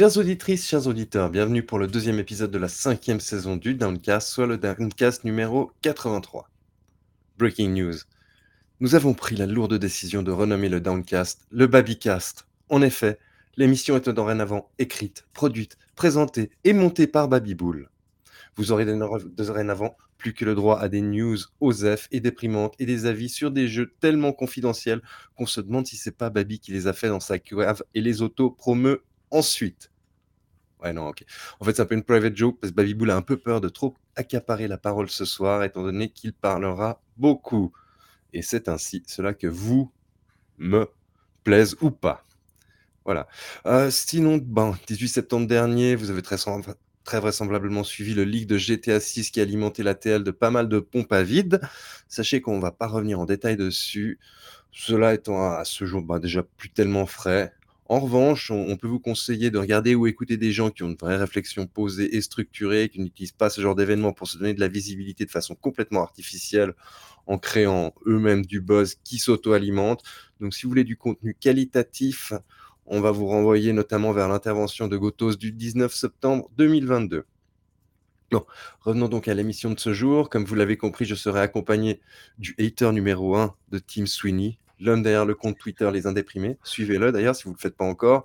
Chères auditrices, chers auditeurs, bienvenue pour le deuxième épisode de la cinquième saison du Downcast, soit le Downcast numéro 83. Breaking news. Nous avons pris la lourde décision de renommer le Downcast le Babycast. En effet, l'émission est dorénavant écrite, produite, présentée et montée par Babyboul. Vous aurez dorénavant plus que le droit à des news OSEF et déprimantes et des avis sur des jeux tellement confidentiels qu'on se demande si c'est pas Baby qui les a fait dans sa cave et les auto-promeut ensuite. Ouais, non, ok. En fait, c'est un peu une private joke parce que Babyboul a un peu peur de trop accaparer la parole ce soir, étant donné qu'il parlera beaucoup. Et c'est ainsi cela que vous me plaise ou pas. Voilà. Euh, sinon, ben, 18 septembre dernier, vous avez très, très vraisemblablement suivi le leak de GTA 6 qui a alimenté la TL de pas mal de pompes à vide. Sachez qu'on ne va pas revenir en détail dessus. Cela étant à ce jour ben, déjà plus tellement frais. En revanche, on, peut vous conseiller de regarder ou écouter des gens qui ont une vraie réflexion posée et structurée, qui n'utilisent pas ce genre d'événements pour se donner de la visibilité de façon complètement artificielle en créant eux-mêmes du buzz qui s'auto-alimente. Donc si vous voulez du contenu qualitatif, on va vous renvoyer notamment vers l'intervention de Gotos du 19 septembre 2022. Bon, revenons donc à l'émission de ce jour. Comme vous l'avez compris, je serai accompagné du hater numéro 1 de Tim Sweeney, l'homme derrière le compte Twitter Les Indéprimés. Suivez-le d'ailleurs si vous ne le faites pas encore.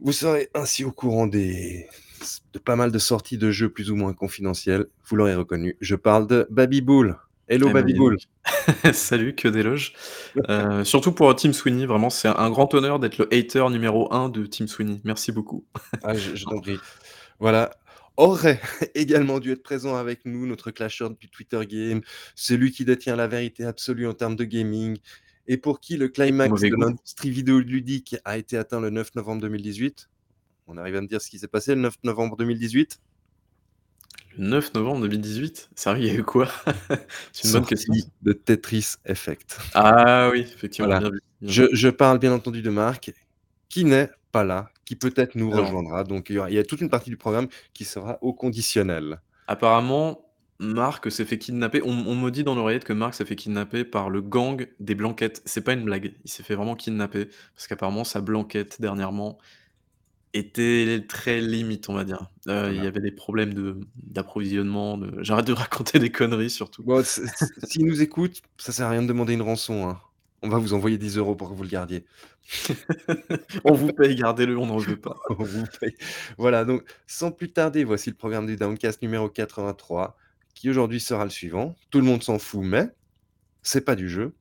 Vous serez ainsi au courant des, de pas mal de sorties de jeux plus ou moins confidentiels. Vous l'aurez reconnu. Je parle de Babyboul. Hello eh Babyboul. Salut, que d'éloges. Euh, surtout pour Tim Sweeney, vraiment, c'est un grand honneur d'être le hater numéro 1 de Tim Sweeney. Merci beaucoup. ah, je, je t'en prie. Voilà, aurait également dû être présent avec nous, notre clasher du Twitter Game, celui qui détient la vérité absolue en termes de gaming, et pour qui le climax de l'industrie vidéoludique a été atteint le 9 novembre 2018. On arrive à me dire ce qui s'est passé le 9 novembre 2018 Le 9 novembre 2018 Sérieux, il y a eu quoi? C'est une bonne question. De Tetris Effect. Ah oui, effectivement. Je, je parle bien entendu de Marc, qui n'est pas là, qui peut-être nous rejoindra. Donc il y, a, toute une partie du programme qui sera au conditionnel. Apparemment, Marc s'est fait kidnapper. On, me dit dans l'oreillette que Marc s'est fait kidnapper par le gang des Blanquettes. C'est pas une blague. Il s'est fait vraiment kidnapper parce qu'apparemment sa Blanquette dernièrement était très limite, on va dire. Euh, il y avait des problèmes de d'approvisionnement. J'arrête de raconter des conneries surtout. S'il nous écoute, ça sert à rien de demander une rançon. Hein. On va vous envoyer 10 euros pour que vous le gardiez. on vous paye, gardez-le, on n'en veut pas. Voilà, donc sans plus tarder, voici le programme du Downcast numéro 83, qui aujourd'hui sera le suivant. Tout le monde s'en fout, mais c'est pas du jeu.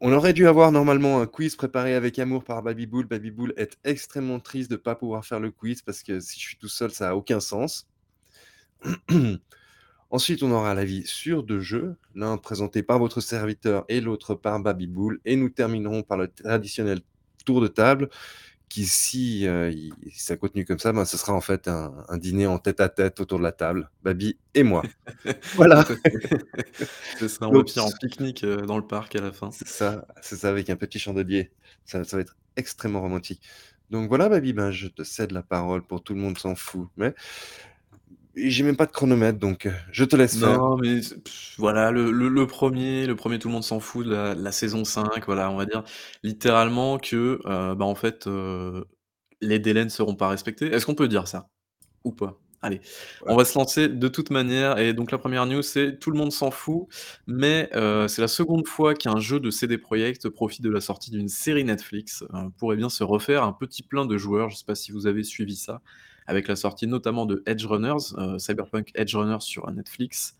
On aurait dû avoir normalement un quiz préparé avec amour par Babyboul. Babyboul est extrêmement triste de ne pas pouvoir faire le quiz parce que si je suis tout seul, ça n'a aucun sens. Ensuite, on aura l'avis sur deux jeux, l'un présenté par votre serviteur et l'autre par Babyboul. Et nous terminerons par le traditionnel tour de table, qui, si euh, ça continue comme ça, ben, ce sera en fait un, dîner en tête à tête autour de la table, Baby et moi. voilà. ce sera un en pique-nique euh, dans le parc à la fin. C'est ça, c'est ça, avec un petit chandelier. Ça, ça va être extrêmement romantique. Donc voilà, Baby, ben, je te cède la parole pour tout le monde s'en fout. Mais j'ai même pas de chronomètre, donc euh, je te laisse faire. Non, mais voilà, le, le, premier, le premier, tout le monde s'en fout de la, saison 5, voilà, on va dire littéralement que, euh, bah, en fait, euh, les délais ne seront pas respectés. Est-ce qu'on peut dire ça? Ou pas? Allez, on va se lancer de toute manière et donc la première news, c'est tout le monde s'en fout, mais c'est la seconde fois qu'un jeu de CD Projekt profite de la sortie d'une série Netflix, pourrait bien se refaire un petit plein de joueurs. Je sais pas si vous avez suivi ça? Avec la sortie notamment de Edge Runners, euh, Cyberpunk Edge Runners sur Netflix.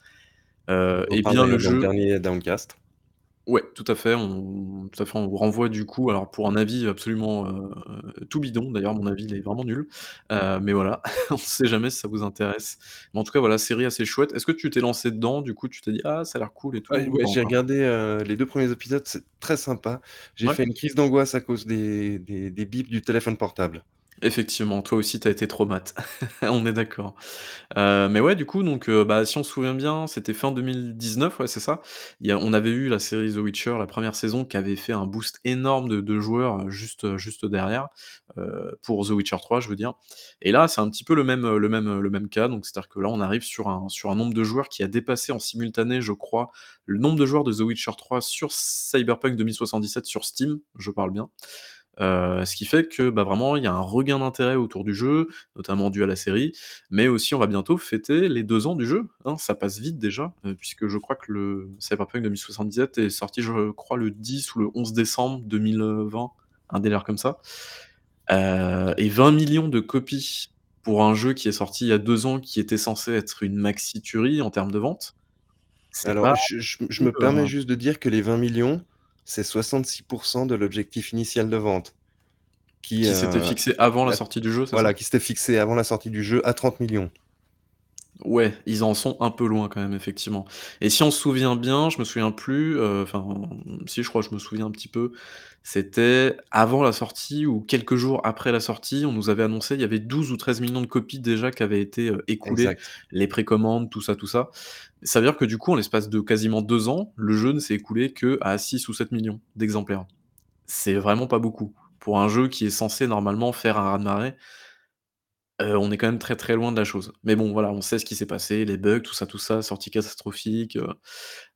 Euh, et bien le jeu. dernier Downcast. Ouais, tout à fait. On, tout à fait, on vous renvoie du coup, alors pour un avis absolument euh, tout bidon. D'ailleurs, mon avis il est vraiment nul. mais voilà, on ne sait jamais si ça vous intéresse. Mais en tout cas, voilà, série assez chouette. Est-ce que tu t'es lancé dedans Du coup, tu t'es dit ah, ça a l'air cool et tout? Ouais, j'ai regardé les deux premiers épisodes, c'est très sympa. J'ai fait une crise d'angoisse à cause des, des, des bips du téléphone portable. Effectivement, toi aussi tu as été traumate. On est d'accord. Euh, mais ouais, du coup, donc, euh, bah, si on se souvient bien, c'était fin 2019, ouais, c'est ça? On avait eu la série The Witcher, la première saison, qui avait fait un boost énorme de de joueurs, euh, juste, juste derrière, pour The Witcher 3, je veux dire. Et là, c'est un petit peu le même, le même, le même cas, donc c'est-à-dire que là, on arrive sur un sur un nombre de joueurs qui a dépassé en simultané, je crois, le nombre de joueurs de The Witcher 3 sur Cyberpunk 2077 sur Steam, je parle bien. Ce qui fait que, bah, vraiment, il y a un regain d'intérêt autour du jeu, notamment dû à la série, mais aussi on va bientôt fêter les 2 ans du jeu, hein. Ça passe vite déjà, puisque je crois que le Cyberpunk 2077 est sorti, je crois, le 10 ou le 11 décembre 2020, un délire comme ça. Et 20 000 000 de copies pour un jeu qui est sorti il y a 2 ans, qui était censé être une maxi tuerie en termes de vente, c'est Alors pas je je je non me permets heu juste de dire que les 20 000 000, c'est 66% de l'objectif initial de vente qui, Qui s'était heu, fixé avant la sortie du jeu, c'est voilà, ça? qui s'était fixé avant la sortie du jeu à 30 000 000. Ouais, ils en sont un peu loin quand même, effectivement et si on se souvient bien, je me souviens plus, heu, enfin, si je crois, je me souviens un petit peu, c'était avant la sortie ou quelques jours après la sortie, on nous avait annoncé, il y avait 12 ou 13 000 000 de copies déjà qui avaient été, heu, écoulées, Exact. les précommandes, tout ça, tout ça. Ça veut dire que du coup, en l'espace de quasiment 2 ans, le jeu ne s'est écoulé qu'à 6 ou 7 000 000 d'exemplaires. C'est vraiment pas beaucoup. Pour un jeu qui est censé normalement faire un raz-de-marée heu, on est quand même très, très loin de la chose. Mais bon, voilà, on sait ce qui s'est passé, les bugs, tout ça, tout ça, sortie catastrophique, heu,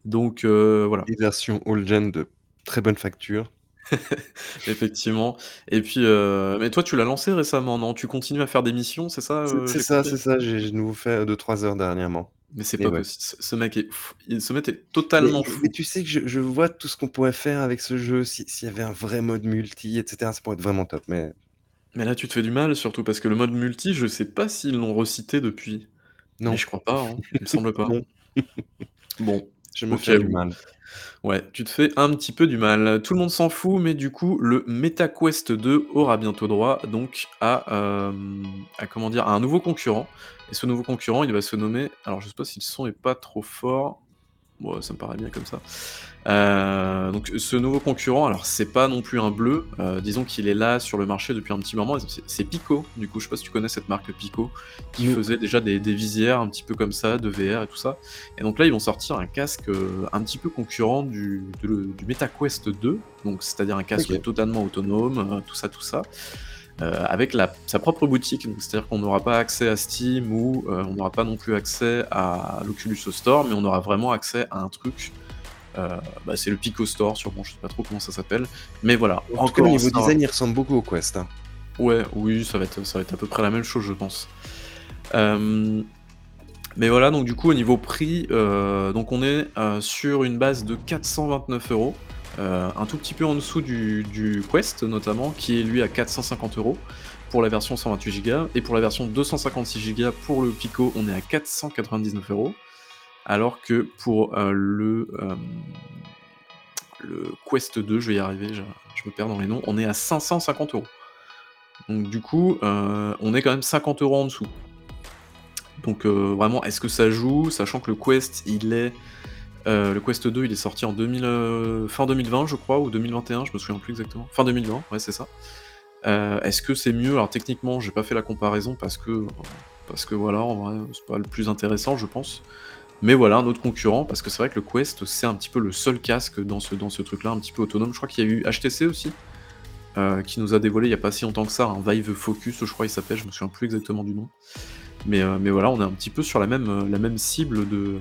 donc heu, voilà. Des versions old gen de très bonne facture. Effectivement et puis, heu mais toi, tu l'as lancé récemment, non? Tu continues à faire des missions, c'est ça, C'est heu, c'est j'ai ça, compris? c'est ça, j'ai j'ai de nouveau fait 2-3 heures dernièrement Mais c'est pas ouais. possi ce ce mec est fou, il ce mec est Mais totalement mais mais fou. tu sais que je je vois tout ce qu'on pourrait faire avec ce jeu si s'il y avait un vrai mode multi et cetera, ça pourrait être vraiment top, mais Mais là, tu te fais du mal, surtout parce que le mode multi, je sais pas s'ils l'ont recité depuis, mais Non. je crois pas, hein, il me semble pas. Non. Bon, Je me fais du mal. Ouais, tu te fais un petit peu du mal. Tout le monde s'en fout, mais du coup, le MetaQuest 2 aura bientôt droit donc à, hem, à comment dire? À un nouveau concurrent et ce nouveau concurrent, il va se nommer alors je sais pas si le son est pas trop fort. Ouais, ça me paraît bien comme ça. Heu, donc ce nouveau concurrent, alors c'est pas non plus un bleu, heu, disons qu'il est là sur le marché depuis un petit moment. C'est Pico, du coup, je sais pas si tu connais cette marque Pico, qui Mmh. faisait déjà des des visières un petit peu comme ça, de VR et tout ça. Et donc là, ils vont sortir un casque, heu, un petit peu concurrent du de le du MetaQuest 2, donc c'est-à-dire un casque totalement autonome, tout ça, tout ça, heu, avec la sa propre boutique, c'est-à-dire qu'on n'aura pas accès à Steam ou, heu, on n'aura pas non plus accès à l'Oculus Store, mais on aura vraiment accès à un truc, heu, bah, c'est le Pico Store sûrement, je sais pas trop comment ça s'appelle, mais voilà, En tout cas, encore niveau design, il ressemble beaucoup au Quest, hein. Ouais, oui, ça va être ça va être à peu près la même chose, je pense. Mais voilà, donc du coup, au niveau prix, donc on est, sur une base de 429 €, heu, un tout petit peu en dessous du Quest notamment, qui est lui à 450 € pour la version 128 gigas et pour la version 256 gigas pour le Pico, on est à 499 €, alors que pour, le, hem, le Quest 2, je vais y arriver, je je me perds dans les noms, on est à 550 €. Donc du coup, on est quand même 50 € en dessous. Donc vraiment, est-ce que ça joue? Sachant que le Quest, il est, heu, le Quest 2, il est sorti en 2000, heu, fin 2020, je crois, ou 2021, je me souviens plus exactement. Fin 2020, ouais, c'est ça. Heu, est-ce que c'est mieux? Alors techniquement, j'ai pas fait la comparaison parce que parce que voilà, en vrai, c'est pas le plus intéressant, je pense. Mais voilà, un autre concurrent, parce que c'est vrai que le Quest, c'est un petit peu le seul casque dans ce dans ce truc-là, un petit peu autonome. Je crois qu'il y a eu HTC aussi, qui nous a dévoilé il y a pas si longtemps que ça, un Vive Focus, je crois il s'appelle, je me souviens plus exactement du nom. Mais mais voilà, on est un petit peu sur la même, la même cible de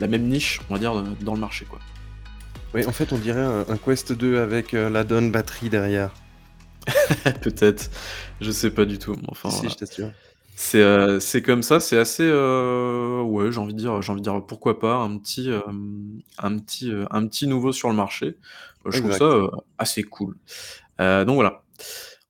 la même niche, on va dire, dans le marché, quoi. Oui, en fait, on dirait un un Quest 2 avec, heu, l'add-on batterie derrière. Peut-être, je sais pas du tout, enfin Si, voilà. je t'assure. C'est, heu, c'est comme ça, c'est assez, heu, ouais, j'ai envie de dire j'ai envie de dire pourquoi pas un petit, un petit, un petit nouveau sur le marché. Je trouve ça, assez cool. Donc voilà.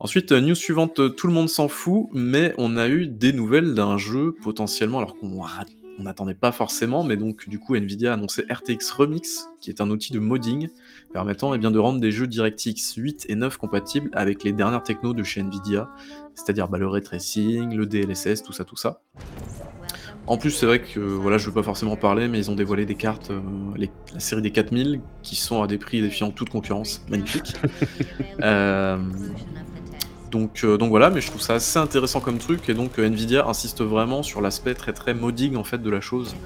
Ensuite, news suivante, tout le monde s'en fout, mais on a eu des nouvelles d'un jeu potentiellement alors qu'on ra on n'attendait pas forcément, mais donc du coup Nvidia a annoncé RTX Remix, qui est un outil de modding permettant, et bien, de rendre des jeux DirectX 8 et 9 compatibles avec les dernières technos de chez Nvidia, c'est-à-dire, bah, le ray tracing, le DLSS, tout ça, tout ça. En plus, c'est vrai que, voilà, je veux pas forcément en parler, mais ils ont dévoilé des cartes, les la série des 4000 qui sont à des prix défiant toute concurrence, magnifique. Hem, donc heu, donc voilà, mais je trouve ça assez intéressant comme truc et donc heu, Nvidia insiste vraiment sur l'aspect très, très modding, en fait, de la chose.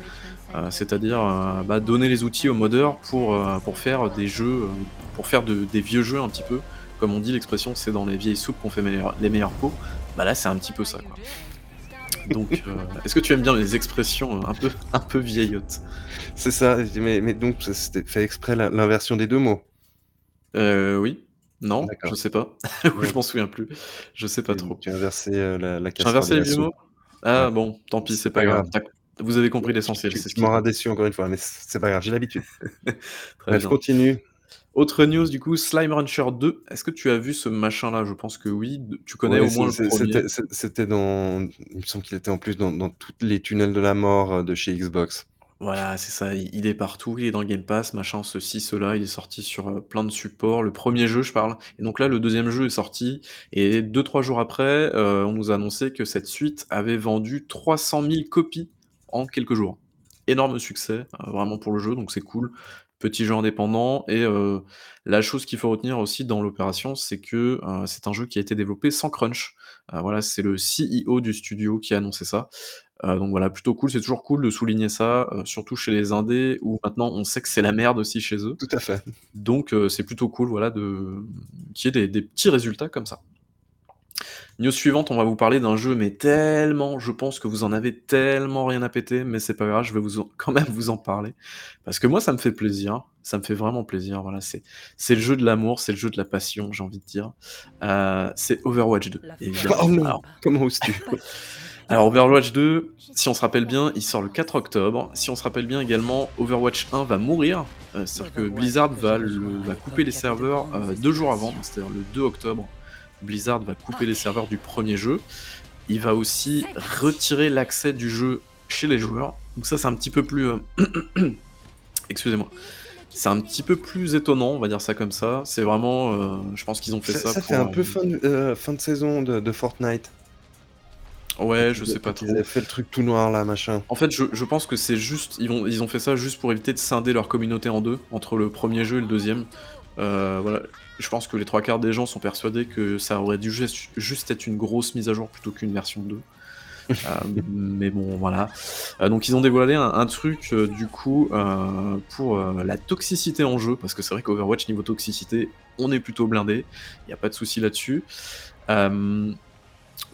Heu, c'est-à-dire, bah, donner les outils aux modeurs pour, pour faire des jeux, pour faire de des vieux jeux un petit peu. Comme on dit l'expression: «C'est dans les vieilles soupes qu'on fait les meilleures pots». Bah là, c'est un petit peu ça, quoi. Donc est-ce que tu aimes bien les expressions, un peu un peu vieillottes? C'est ça, mais mais donc c'était fait exprès l'in l'inversion des 2 mots? Oui. Non, je sais pas. Ou je Ouais. m'en souviens plus. Je sais pas trop. tu as inversé, heu, la la J'ai inversé les mots? Ouais. Ah bon, tant pis, c'est pas pas grave. vous avez compris l'essentiel, qui m'auras compte. déçu encore une fois, mais c'est pas grave, j'ai l'habitude. Bien. continue. Autre news du coup, Slime Rancher 2. Est-ce que tu as vu ce machin-là? Je pense que oui, tu connais Ouais, au moins le 1er? c'était dans il me semble qu'il était en plus dans dans toutes les tunnels de la mort, heu, de chez Xbox. Voilà, c'est ça, il est partout, il est dans le Game Pass, machin, ceci, cela, il est sorti sur, heu, plein de supports. Le 1er jeu, je parle et donc là, le 2e jeu est sorti et 2-3 jours après, heu, on nous a annoncé que cette suite avait vendu 300 000 copies en quelques jours. Énorme succès, heu, vraiment pour le jeu, donc c'est cool. Petit jeu indépendant et la chose qu'il faut retenir aussi dans l'opération, c'est que, c'est un jeu qui a été développé sans crunch. Voilà, c'est le CEO du studio qui a annoncé ça. Heu, donc voilà, plutôt cool, c'est toujours cool de souligner ça, heu, surtout chez les indés où maintenant on sait que c'est la merde aussi chez eux. Tout à fait. Donc heu, c'est plutôt cool, voilà, de qu'il y ait des des petits résultats comme ça. News suivante, on va vous parler d'un jeu, mais tellement, je pense que vous en avez tellement rien à péter, mais c'est pas grave, je vais vous en quand même vous en parler. Parce que moi, ça me fait plaisir, ça me fait vraiment plaisir, voilà, c'est c'est le jeu de l'amour, c'est le jeu de la passion, j'ai envie de dire. C'est Overwatch 2, évidemment. Oh non! Alors Comment oses-tu? alors Overwatch 2, si on se rappelle bien, il sort le 4 octobre. Si on se rappelle bien également, Overwatch 1 va mourir. C'est-à-dire que Blizzard va le va couper les serveurs, heu, 2 jours avant, c'est-à-dire le 2 octobre. Blizzard va couper les serveurs du 1er jeu. Il va aussi retirer l'accès du jeu chez les joueurs. Donc ça, c'est un petit peu plus, heu excusez-moi. C'est un petit peu plus étonnant, on va dire ça comme ça. C'est vraiment, heu, je pense qu'ils ont fait Ça ça ça fait un peu fin de heu, fin de saison de de Fortnite. Ouais, je sais pas quand ils avaient trop. fait le truc tout noir là, machin. En fait, je je pense que c'est juste ils vont ils ont fait ça juste pour éviter de scinder leur communauté en 2, entre le 1er jeu et le 2e. Heu, voilà, je pense que les 3/4 des gens sont persuadés que ça aurait dû juste juste être une grosse mise à jour plutôt qu'une version 2. Hem, mais bon, voilà. Heu, donc ils ont dévoilé un un truc, du coup, pour, la toxicité en jeu, parce que c'est vrai qu'Overwatch niveau toxicité, on est plutôt blindés. Il y a pas de souci là-dessus.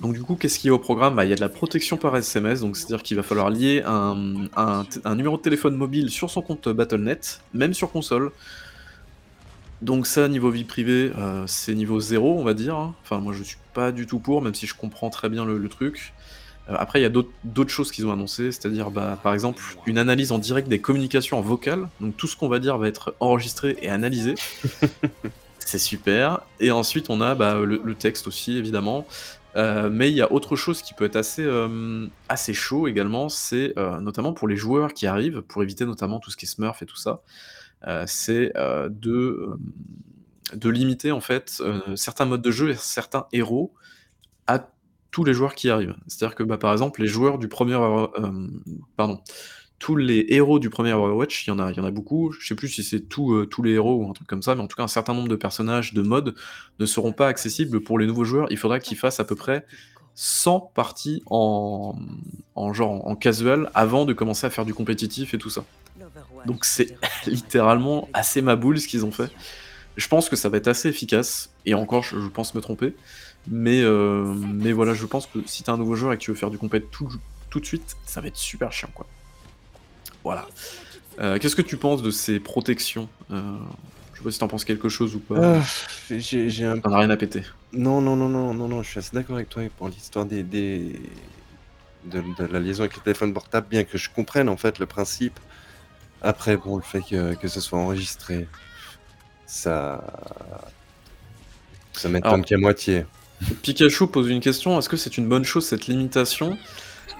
Donc du coup, qu'est-ce qu'il y a au programme? Bah, il y a de la protection par SMS, donc c'est-à-dire qu'il va falloir lier un, un t un numéro de téléphone mobile sur son compte Battle.net, même sur console. Donc ça, niveau vie privée, heu, c'est niveau 0, on va dire, hein. Enfin, moi, je suis pas du tout pour, même si je comprends très bien le le truc. Heu, après, il y a d'autres choses qu'ils ont annoncées, c'est-à-dire, bah, par exemple, une analyse en direct des communications en vocal. Donc tout ce qu'on va dire va être enregistré et analysé. C'est super et ensuite on a, bah, le le texte aussi évidemment. Heu, mais il y a autre chose qui peut être assez, hem, assez chaud également, c'est, heu, notamment pour les joueurs qui arrivent, pour éviter notamment tout ce qui est smurf et tout ça. C'est, de, de limiter en fait, certains modes de jeu et certains héros à tous les joueurs qui arrivent. C'est-à-dire que, bah, par exemple, les joueurs du 1er Over hem, pardon, tous les héros du 1er Overwatch, il y en a y en a beaucoup. Je sais plus si c'est tous, heu, tous les héros ou un truc comme ça, mais en tout cas un certain nombre de personnages, de modes, ne seront pas accessibles pour les nouveaux joueurs. Il faudra qu'ils fassent à peu près 100 parties en, en genre en casual avant de commencer à faire du compétitif et tout ça. Donc c'est littéralement assez ma boule ce qu'ils ont fait. Je pense que ça va être assez efficace et encore je pense me tromper. Mais, heu, mais voilà, je pense que si tu es un nouveau joueur et que tu veux faire du compét tout tout de suite, ça va être super chiant, quoi. Voilà. Heu, qu'est-ce que tu penses de ces protections? Heu, je sais pas si tu en penses quelque chose ou pas, Ah, j'ai un as rien à péter. non, non, non, non, non, non, je suis assez d'accord avec toi pour l'histoire des des de de la liaison avec les téléphones portables, bien que je comprenne en fait le principe. Après bon, le fait que que ce soit enregistré, ça ça m'étonne qu'à moitié. Pikachu pose une question: «Est-ce que c'est une bonne chose cette limitation?»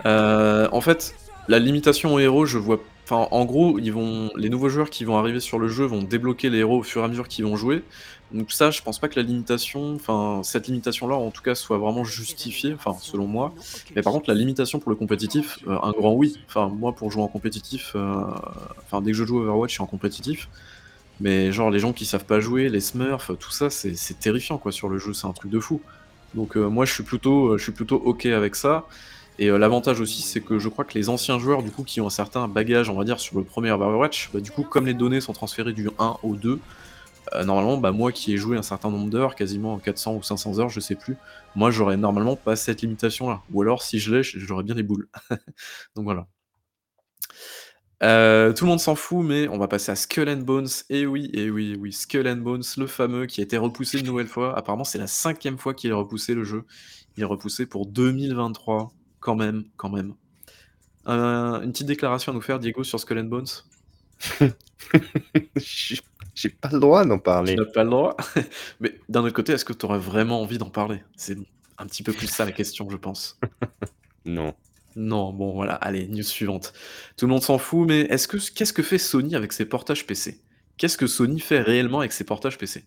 heu, en fait, la limitation aux héros, je vois enfin, en gros, ils vont les nouveaux joueurs qui vont arriver sur le jeu vont débloquer les héros au fur et à mesure qu'ils vont jouer. Donc ça, je pense pas que la limitation enfin, cette limitation-là, en tout cas, soit vraiment justifiée, enfin, selon moi. Mais par contre, la limitation pour le compétitif, heu, un grand oui. Enfin, moi, pour jouer en compétitif, heu, enfin, dès que je joue Overwatch, je suis en compétitif. Mais genre les gens qui savent pas jouer, les smurfs, tout ça, c'est terrifiant, quoi, sur le jeu, c'est un truc de fou. Donc heu, moi, je plutôt, je suis plutôt OK avec ça et heu, l'avantage aussi, c'est que je crois que les anciens joueurs, du coup, qui ont un certain bagage, on va dire, sur le 1er Overwatch, bah, du coup, comme les données sont transférées du 1 au 2, heu, normalement, bah, moi qui ai joué un certain nombre d'heures, quasiment 400 ou 500 heures, je sais plus, moi, j'aurais normalement pas cette limitation-là. Ou alors si je l'ai, j'aurais bien les boules. Donc voilà. Heu, tout le monde s'en fout, mais on va passer à Skull and Bones. Et oui, et oui, oui, Skull and Bones, le fameux qui a été repoussé une nouvelle fois. Apparemment, c'est la 5e fois qu'il est repoussé le jeu. Il est repoussé pour 2023. Quand même, quand même. Heu, une petite déclaration à nous faire, Diego, sur Skull and Bones? J'ai j'ai pas le droit d'en Tu parler. n'as pas le droit? Mais d'un autre côté, est-ce que tu aurais vraiment envie d'en parler? C'est un petit peu plus ça la question, je pense. Non. Non, bon voilà, allez, news suivante. Tout le monde s'en fout, mais est-ce que qu'est-ce que fait Sony avec ses portages PC? Qu'est-ce que Sony fait réellement avec ses portages PC?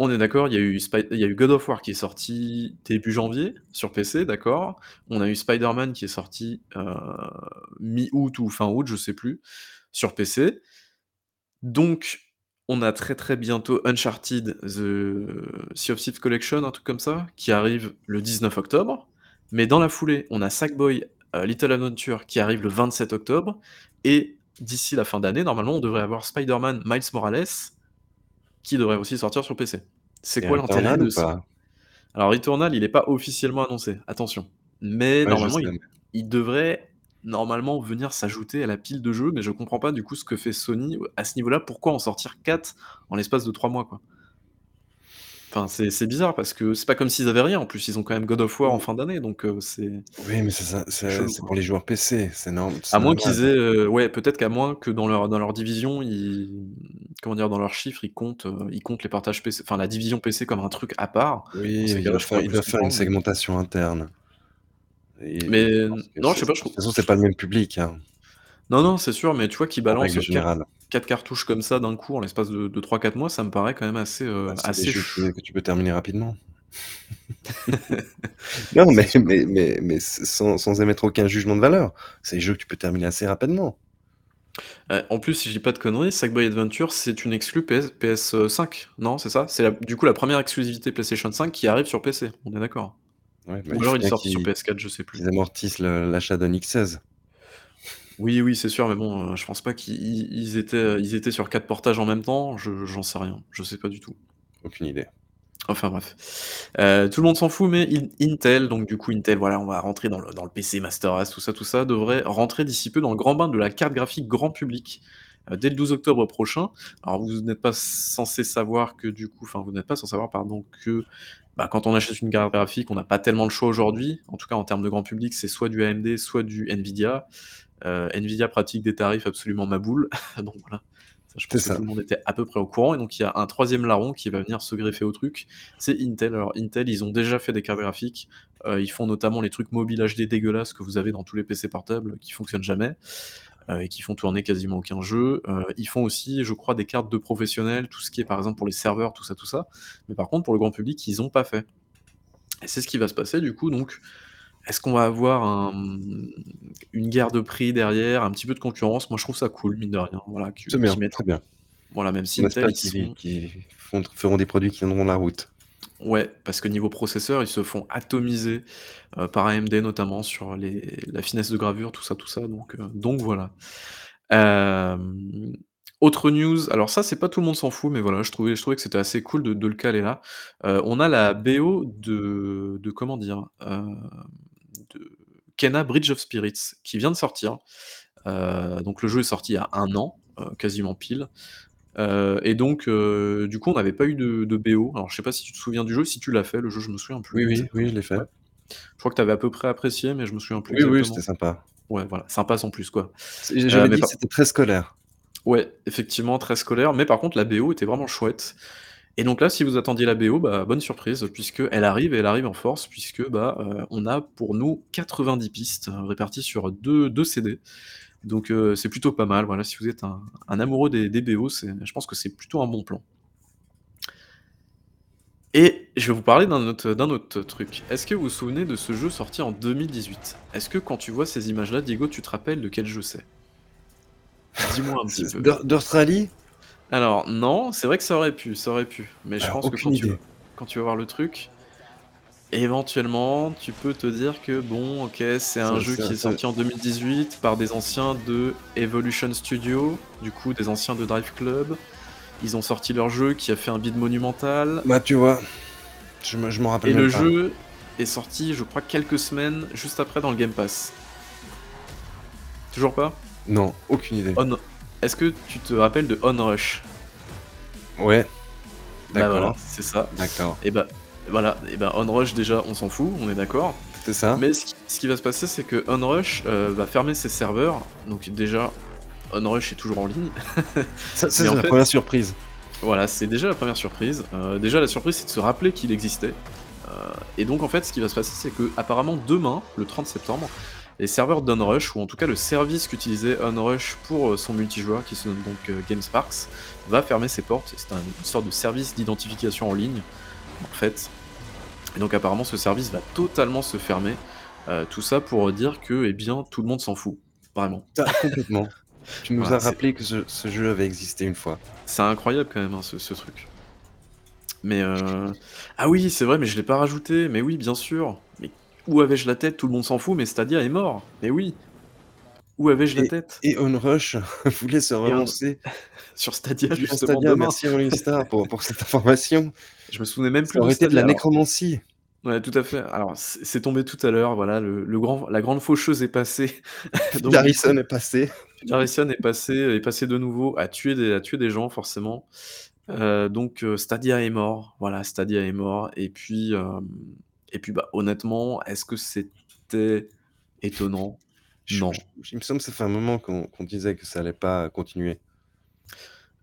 On est d'accord, il y a eu God of War qui est sorti début janvier sur PC, d'accord. On a eu Spider-Man qui est sorti, heu, mi-août ou fin août, je sais plus, sur PC. Donc on a très, très bientôt Uncharted The Sea of Thieves Collection, un truc comme ça, qui arrive le 19 octobre. Mais dans la foulée, on a Sackboy, heu, Little Adventure qui arrive le 27 octobre et d'ici la fin d'année, normalement, on devrait avoir Spider-Man Miles Morales qui devrait aussi sortir sur PC. C'est quoi l'intérêt de ça? Alors Returnal, il est pas officiellement annoncé, attention. Mais Ouais, normalement, il devrait normalement venir s'ajouter à la pile de jeux, mais je comprends pas du coup ce que fait Sony à ce niveau-là. Pourquoi en sortir 4 en l'espace de 3 mois, quoi? Enfin, c'est c'est bizarre parce que c'est pas comme s'ils avaient rien. En plus, ils ont quand même God of War en fin d'année, donc heu, c'est Oui, mais c'est ça, c'est c'est chelou, c'est quoi. pour les joueurs PC, c'est norm À c'est moins normal. qu'ils aient, heu, ouais, peut-être qu'à moins que dans leur dans leur division, ils comment dire? Dans leurs chiffres, ils comptent, heu, ils comptent les partages PC enfin la division PC comme un truc à part. Oui, ces ils cas-là, doivent je faire pourrais ils plus doivent faire une comprendre, mais segmentation interne. Et mais que non, je c'est sais pas, de je toute façon, c'est pas le même public, hein, non, non, c'est sûr, mais tu vois balancent règle 4 générale. 4 cartouches comme ça d'un coup en l'espace de de 3-4 mois, ça me paraît quand même assez, Bah, heu, c'est des assez jeux que que tu peux terminer rapidement. Non, mais mais mais mais sans sans émettre aucun jugement de valeur. C'est des jeux que tu peux terminer assez rapidement. Heu, en plus, si je dis pas de conneries, Sackboy Adventure, c'est une exclue PS PS5, non, c'est ça? C'est la du coup la première exclusivité PlayStation 5 qui arrive sur PC, on est d'accord? Ouais, bah, Ou il faut alors il est bien sorti sur qu'ils PS4, je sais plus. qu'ils amortissent le l'achat d'un X16. Oui, oui, c'est sûr, mais bon, heu, je pense pas qu'ils ils ils étaient, heu, ils étaient sur 4 portages en même temps, je j'en sais rien, je sais pas du tout. Aucune idée. Enfin bref. Heu, tout le monde s'en fout, mais In Intel, donc du coup Intel, voilà, on va rentrer dans le dans le PC Master Race, tout ça, tout ça, devrait rentrer d'ici peu dans le grand bain de la carte graphique grand public, heu, dès le 12 octobre prochain. Alors vous n'êtes pas censés savoir que du coup enfin vous n'êtes pas sans savoir pardon que, bah, quand on achète une carte graphique, on n'a pas tellement le choix aujourd'hui. En tout cas en termes de grand public, c'est soit du AMD, soit du Nvidia. Heu, Nvidia pratique des tarifs absolument maboules, donc voilà. Ça, je pense que ça. tout le monde était à peu près au courant et donc il y a un 3e larron qui va venir se greffer au truc, c'est Intel. Alors Intel, ils ont déjà fait des cartes graphiques, heu, ils font notamment les trucs mobile HD dégueulasses que vous avez dans tous les PC portables qui fonctionnent jamais, heu, et qui font tourner quasiment aucun jeu. Ils font aussi, je crois, des cartes de professionnels, tout ce qui est par exemple pour les serveurs, tout ça, tout ça. Mais par contre pour le grand public, ils ont pas fait. Et c'est ce qui va se passer du coup donc est-ce qu'on va avoir un, une guerre de prix derrière, un petit peu de concurrence? Moi, je trouve ça cool, mine de rien, voilà, que C'est qu'ils bien, mettent très bien. voilà, même si On Intel, espère ils qu'ils sont qu'ils font feront des produits qui tiendront la route. ouais, parce que niveau processeur, ils se font atomiser, heu, par AMD notamment sur les la finesse de gravure, tout ça, tout ça, donc heu, donc voilà. Hem, autre news, alors ça, c'est pas tout le monde s'en fout, mais voilà, je trouvais je trouvais que c'était assez cool de de le caler là. Heu, on a la BO de de comment dire? Hem, Kena: Bridge of Spirits qui vient de sortir. Heu, donc le jeu est sorti il y a 1 an, heu, quasiment pile. Heu, et donc du coup, on n'avait pas eu de de BO. Alors je sais pas si tu te souviens du jeu, si tu l'as fait le jeu, je me souviens plus oui, oui, je l'ai Ouais. fait. Je crois que tu avais à peu près apprécié, mais je me souviens plus Oui, oui, c'était sympa. Ouais, voilà, sympa sans plus, quoi. J'avais dit que c'était très scolaire. ouais, effectivement très scolaire, mais par contre la BO était vraiment chouette. Et donc là, si vous attendiez la BO, bah, bonne surprise puisqu'elle arrive et elle arrive en force puisque, bah, heu, on a pour nous 90 pistes, réparties sur deux 2 CD. Donc heu, c'est plutôt pas mal, voilà, si vous êtes un un amoureux des des BO, je pense que c'est plutôt un bon plan. Et je vais vous parler d'un autre d'un autre truc. Est-ce que vous vous souvenez de ce jeu sorti en 2018? Est-ce que quand tu vois ces images-là, Diego, tu te rappelles de quel jeu c'est? Dis-moi un petit peu. d'Aus d'Australie? Alors non, c'est vrai que ça aurait pu, ça aurait pu, mais je Alors pense que quand tu vas idée. quand tu vas voir le truc, éventuellement, tu peux te dire que bon, OK, c'est un jeu qui est sorti en 2018 par des anciens de Evolution Studio, du coup des anciens de Drive Club. Ils ont sorti leur jeu qui a fait un bid monumental bah, tu vois, je me je m'en rappelle et le pas. jeu est sorti, je crois, quelques semaines juste après dans le Game Pass. Toujours pas? Non, aucune idée. On est-ce que tu te rappelles de Onrush? Ouais. Bah, voilà, D'accord. c'est ça D'accord. et bah, voilà et bah, Onrush déjà on s'en fout, on est d'accord. C'est ça. Mais ce qui ce qui va se passer, c'est que Onrush, heu, va fermer ses serveurs. Donc déjà, Onrush est toujours en ligne. Ça c'est la fait première surprise. voilà, c'est déjà la première surprise. Heu, déjà la surprise, c'est de se rappeler qu'il existait. Heu et donc en fait, ce qui va se passer, c'est qu'apparemment demain, le 30 septembre, les serveurs d'Onrush ou en tout cas le service qu'utilisait Onrush pour, heu, son multijoueur qui se nomme donc, heu, GameSparks, va fermer ses portes. C'est un une sorte de service d'identification en ligne, en fait et donc apparemment ce service va totalement se fermer. Heu, tout ça pour, dire que, eh bien, tout le monde s'en fout, vraiment. Ça complètement. Tu nous Voilà, as rappelé que ce ce jeu avait existé une fois. c'est incroyable quand même, hein, ce ce truc. Mais heu ah oui, c'est vrai, mais je l'ai pas rajouté, mais oui, bien sûr. Mais où avais-je la tête? Tout le monde s'en fout, mais Stadia est mort. Mais oui! Où avais-je la tête? et Onrush voulait se On relancer sur Stadia justement Stadia. demain. Merci Morningstar pour pour cette information. Je me souvenais même Ça plus de aurait été de la alors nécromancie. ouais, tout à fait. Alors c'est tombé tout à l'heure, voilà, le le grand la grande faucheuse est passée. Donc Harrison est passé. Harrison est passé est passé de nouveau à tuer des à tuer des gens forcément. Heu, donc heu, Stadia est mort. Voilà, Stadia est mort et puis, hem et puis, bah, honnêtement, est-ce que c'était étonnant? Je je Non. il me semble que ça fait un moment qu'on qu'on disait que ça allait pas continuer.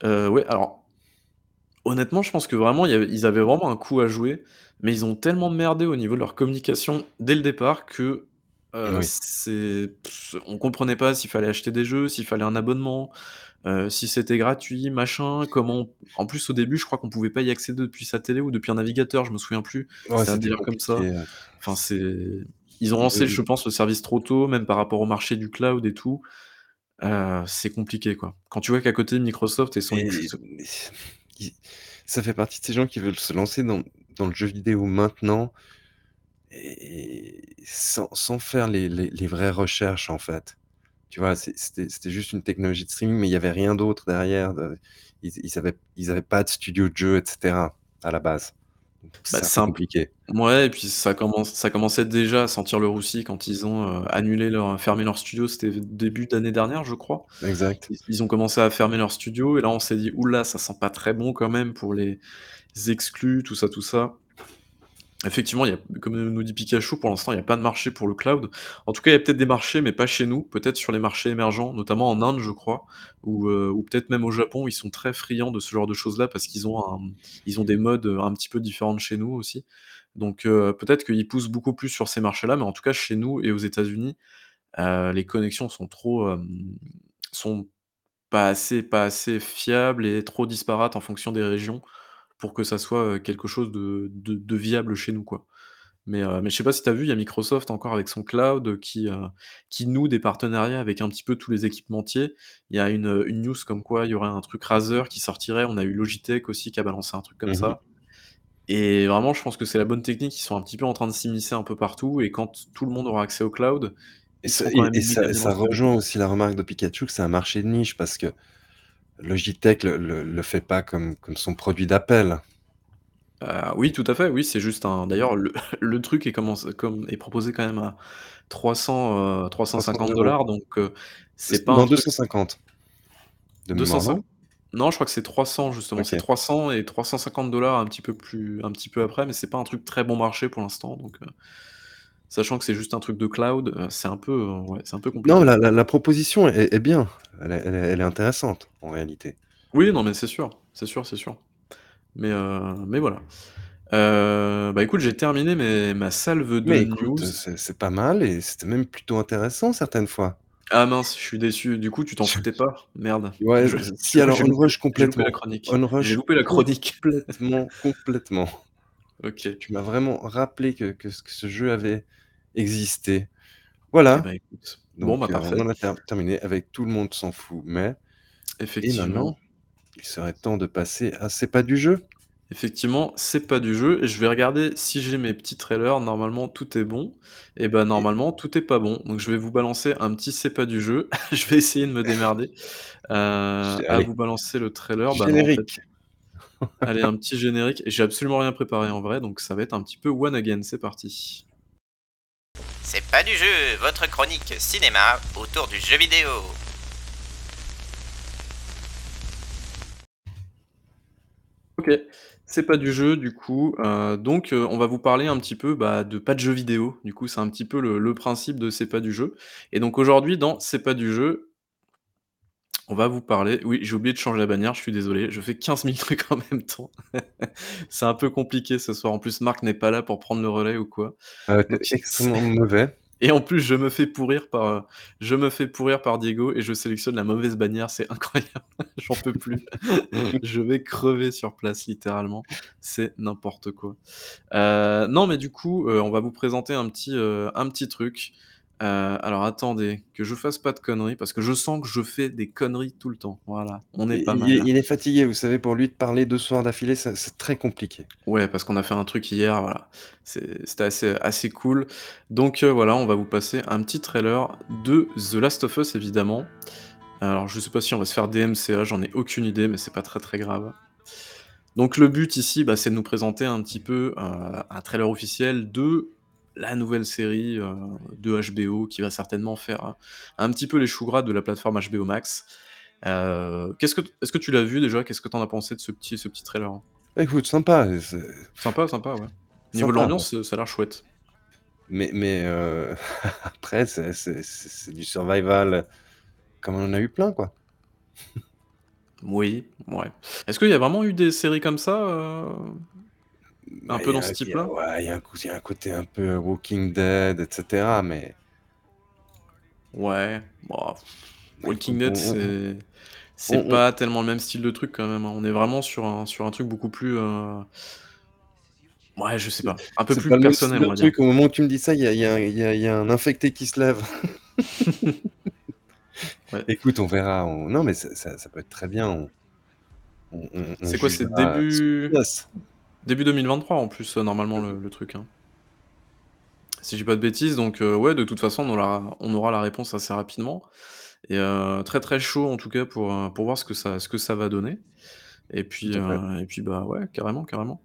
Heu, ouais, alors honnêtement, je pense que vraiment il y avait ils avaient vraiment un coup à jouer, mais ils ont tellement merdé au niveau de leur communication dès le départ que, heu, Oui. c'est on comprenait pas s'il fallait acheter des jeux, s'il fallait un abonnement, heu, si c'était gratuit, machin, comment en plus au début, je crois qu'on pouvait pas y accéder depuis sa télé ou depuis un navigateur, je me souviens plus. Ouais, C'était un délire comme ça. Enfin, c'est ils ont lancé, je pense, le service trop tôt, même par rapport au marché du cloud et tout. Heu, c'est compliqué, quoi. Quand tu vois qu'à côté Microsoft et son Et ça fait partie de ces gens qui veulent se lancer dans dans le jeu vidéo maintenant et sans sans faire les les les vraies recherches, en fait. Tu vois? C'était juste une technologie de streaming, mais il y avait rien d'autre derrière de ils ils avaient ils avaient pas de studio de jeu et cetera, à la base. Bah, c'est p compliqué. mouais et puis ça commence ça commençait déjà à sentir le roussi quand ils ont, heu, annulé leur fermé leur studio, c'était début d'année dernière, je crois. Exact. Ils ils ont commencé à fermer leur studio et là, on s'est dit: «Ouh là, ça sent pas très bon quand même pour les exclus», tout ça, tout ça. Effectivement, comme nous dit Pikachu, pour l'instant, il y a pas de marché pour le cloud. En tout cas, il y a peut-être des marchés, mais pas chez nous, peut-être sur les marchés émergents, notamment en Inde, je crois, ou ou peut-être même au Japon. Ils sont très friands de ce genre de choses-là parce qu'ils ont des modes, heu, un petit peu différents chez nous aussi. Donc heu, peut-être qu'ils poussent beaucoup plus sur ces marchés-là, mais en tout cas chez nous et aux États-Unis, les connexions sont trop, sont pas assez fiables et trop disparates en fonction des régions pour que ça soit, quelque chose de de de viable chez nous, quoi. Mais heu, mais je sais pas si tu as vu, il y a Microsoft encore avec son cloud qui, noue des partenariats avec un petit peu tous les équipementiers. Il y a une, news comme quoi il y aurait un truc Razer qui sortirait. On a eu Logitech aussi qui a balancé un truc comme Mmh mh. ça et vraiment, je pense que c'est la bonne technique. Ils sont un petit peu en train de s'immiscer un peu partout et quand tout le monde aura accès au cloud, Et ça et et ça rejoint aussi la remarque de Pikachu que c'est un marché de niche parce que Logitech le le le fait pas comme comme son produit d'appel. Heu, oui, tout à fait, oui, c'est juste un d'ailleurs le le truc est commence comme est proposé quand même à 300, heu, trois cent 300 cinquante €. dollars donc heu, C c'est pas un non, cent cinquante de deux cent mémoire, cinq non? non, je crois que c'est 300 justement, c'est OK. 300 et 350 $ un petit peu plus un petit peu après, mais c'est pas un truc très bon marché pour l'instant donc heu, sachant que c'est juste un truc de cloud, heu, c'est un peu, heu, ouais, c'est un peu Non, compliqué. la la la proposition est est bien. Elle est elle est elle est intéressante, en réalité. Oui, non, mais c'est sûr, c'est sûr, c'est sûr. Mais heu, mais voilà. Bah, écoute, j'ai terminé mes ma salve de Mais news. c'est pas mal et c'était même plutôt intéressant certaines fois. Ah mince, je suis déçu. Du coup, tu t'en foutais pas? Merde. Ouais, Je si alors Onrush j'ai loupé la complètement. chronique. J'ai loupé la chronique. complètement, complètement. OK. Tu m'as vraiment rappelé que que ce que ce jeu avait existé. Et Voilà, bah, écoute. Bon, bah, on parfait. en a ter terminé avec «Tout le monde s'en fout, mais» et Effectivement. maintenant, il serait temps de passer à «C'est pas du jeu». Effectivement, c'est pas du jeu et je vais regarder si j'ai mes petits trailers. Normalement, tout est bon et bah, Et normalement, tout est pas bon. Donc je vais vous balancer un petit «C'est pas du jeu». Je vais essayer de me démerder, heu, j à vous balancer le trailer. Bah, non, en fait générique. allez, un petit générique. J'ai absolument rien préparé en vrai, donc ça va être un petit peu one again. C'est parti. C'est pas du jeu, votre chronique cinéma autour du jeu vidéo. Ok, c'est pas du jeu du coup. Euh, donc euh, on va vous parler un petit peu bah, de pas de jeu vidéo. Du coup, c'est un petit peu le principe de c'est pas du jeu. Et donc aujourd'hui, dans c'est pas du jeu, on va vous parler oui, j'ai oublié de changer la bannière, je suis désolé, je fais 15 000 trucs en même temps. C'est un peu compliqué ce soir. En plus, Marc n'est pas là pour prendre le relais ou quoi. Donc c'est extrêmement mauvais. et en plus, je me fais pourrir par, heu, je me fais pourrir par Diego et je sélectionne la mauvaise bannière, c'est incroyable, j'en peux plus. Je vais crever sur place littéralement, c'est n'importe quoi. Heu, non, mais du coup, heu, on va vous présenter un petit, un petit truc. Heu, alors attendez, que je fasse pas de conneries parce que je sens que je fais des conneries tout le temps. Voilà, on est pas il est mal. il est fatigué, vous savez, pour lui de parler 2 soirs d'affilée, c'est très compliqué. Ouais, parce qu'on a fait un truc hier, voilà. C'est c'était assez assez cool. Donc heu, voilà, on va vous passer un petit trailer de The Last of Us évidemment. Alors je sais pas si on va se faire DMCA, j'en ai aucune idée, mais c'est pas très, très grave. Donc le but ici, bah, c'est de nous présenter un petit peu, heu, un trailer officiel de la nouvelle série, heu, de HBO qui va certainement faire, un petit peu les choux gras de la plateforme HBO Max. Heu, qu'est-ce que t est-ce que tu l'as vu déjà? Qu'est-ce que tu en as pensé de ce petit ce petit trailer? Écoute, sympa, c'est Sympa, sympa, ouais. Niveau de sympa, l'ambiance, ça a l'air chouette. Mais après c'est du survival comme on en a eu plein, quoi. Moui, mouais. Est-ce qu'il y a vraiment eu des séries comme ça, un Bah, peu dans ce type-là? ouais, il y a un cô il y a un côté un peu Walking Dead et cetera, mais Ouais, bah, Walking Dead, c'est c'est on pas tellement le même style de truc quand même, hein. On est vraiment sur un sur un truc beaucoup plus, heu ouais, je sais pas, un peu pas plus le style personnel, de on va dire. truc. Au moment où tu me dis ça, il y a y a y a il y a un infecté qui se lève. Ouais. Écoute, on verra, on non, mais ça ça ça peut être très bien, on C'est quoi? C'est début. Début 2023 en plus, heu, normalement le le truc, hein? Si je dis pas de bêtises, donc heu, ouais, de toute façon, on aura on aura la réponse assez rapidement et heu, très, très chaud en tout cas pour, voir ce que ça ce que ça va donner et Tout puis, à fait. heu et puis, bah, ouais, carrément, carrément.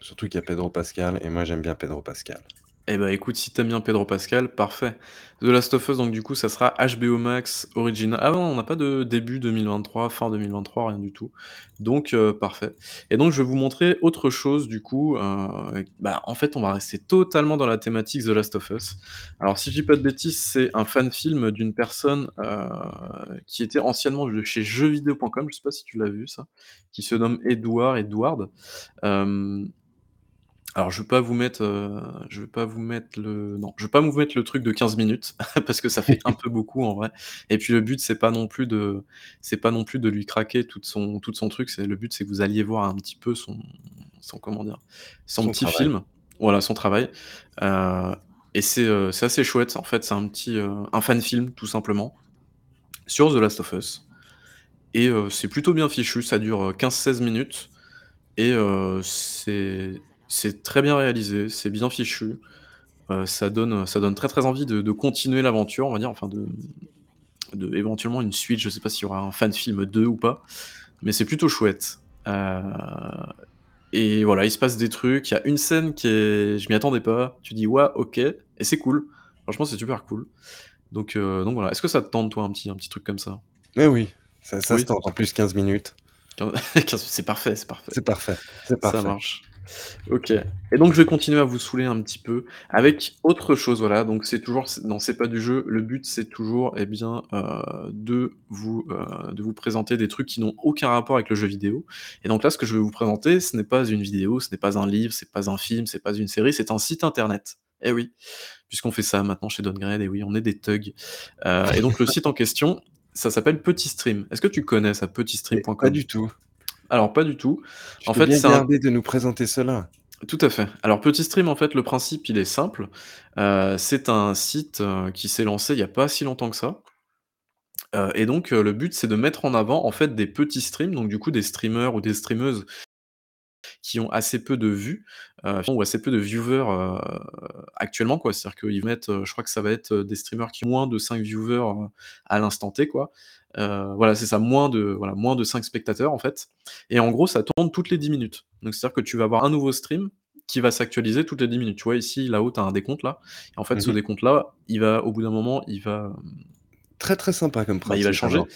Surtout qu'il y a Pedro Pascal et moi j'aime bien Pedro Pascal. Eh bah, écoute, si tu aimes bien Pedro Pascal, parfait. The Last of Us, donc du coup, ça sera HBO Max original ah non, on n'a pas de début 2023, fin 2023, rien du tout. Donc heu, parfait et donc je vais vous montrer autre chose du coup, heu, bah, en fait, on va rester totalement dans la thématique The Last of Us. Alors si je dis pas de bêtises, c'est un fan film d'une personne, heu, qui était anciennement de chez jeuxvideo.com, je sais pas si tu l'as vu ça? Qui se nomme Edouard Edward. Alors je vais pas vous mettre, heu, je vais pas vous mettre le non, je vais pas vous mettre le truc de 15 minutes parce que ça fait un peu beaucoup en vrai et puis le but c'est pas non plus de c'est pas non plus de lui craquer toute son toute son truc, c'est le but c'est que vous alliez voir un petit peu son son comment dire? Son Son petit travail. film, voilà son travail, heu et c'est, heu, c'est assez chouette. En fait, c'est un petit, un fan film tout simplement sur The Last of Us et c'est plutôt bien fichu, ça dure, heu, 15-16 minutes et c'est c'est très bien réalisé, c'est bien fichu, heu, ça donne, ça donne très, très envie de de continuer l'aventure, on va dire, enfin de de éventuellement une suite, je sais pas s'il y aura un fan film 2 ou pas, mais c'est plutôt chouette, heu et voilà, il se passe des trucs, il y a une scène qui est je m'y attendais pas, tu dis: «Waouh, OK» et c'est cool. Franchement, c'est super cool. Donc heu, donc voilà. Est-ce que ça te tente toi un petit un petit truc comme ça? Mais oui, ça ça se tente. En plus 15 minutes, c'est parfait, c'est parfait. c'est parfait, c'est Ça parfait. marche. OK et donc je vais continuer à vous saouler un petit peu avec autre chose, voilà, donc c'est toujours non, c'est pas du jeu. Le but, c'est toujours, eh bien, heu, de vous, heu, de vous présenter des trucs qui n'ont aucun rapport avec le jeu vidéo et donc là, ce que je vais vous présenter, ce n'est pas une vidéo, ce n'est pas un livre, c'est pas un film, c'est pas une série, c'est un site internet. Eh oui, puisqu'on fait ça maintenant chez Downgrade, eh oui, on est des thugs, heu et donc le site en question, ça s'appelle Petit Stream. Est-ce que tu connais ça, Mais pas petitstream.com? du tout. Alors pas du tout. En fait, c'est un de nous présenter cela. tout à fait. Alors Petit Stream, en fait, le principe, il est simple. Heu, c'est un site, heu, qui s'est lancé il y a pas si longtemps que ça, heu et donc le but, c'est de mettre en avant, en fait, des petits streams, donc du coup, des streamers ou des streameuses qui ont assez peu de vues, ou assez peu de viewers, actuellement, quoi. C'est-à-dire qu'ils mettent, je crois que ça va être, des streamers qui ont moins de 5 viewers, à l'instant T, quoi. Heu, voilà, c'est ça, moins de voilà, moins de 5 spectateurs, en fait et en gros, ça tourne toutes les 10 minutes. Donc c'est-à-dire que tu vas avoir un nouveau stream qui va s'actualiser toutes les 10 minutes. Tu vois, ici, là-haut, tu as un décompte, là et en fait, Mmh ce mh. décompte-là, il va au bout d'un moment, il va, Très, très sympa comme Bah, il va changer alors.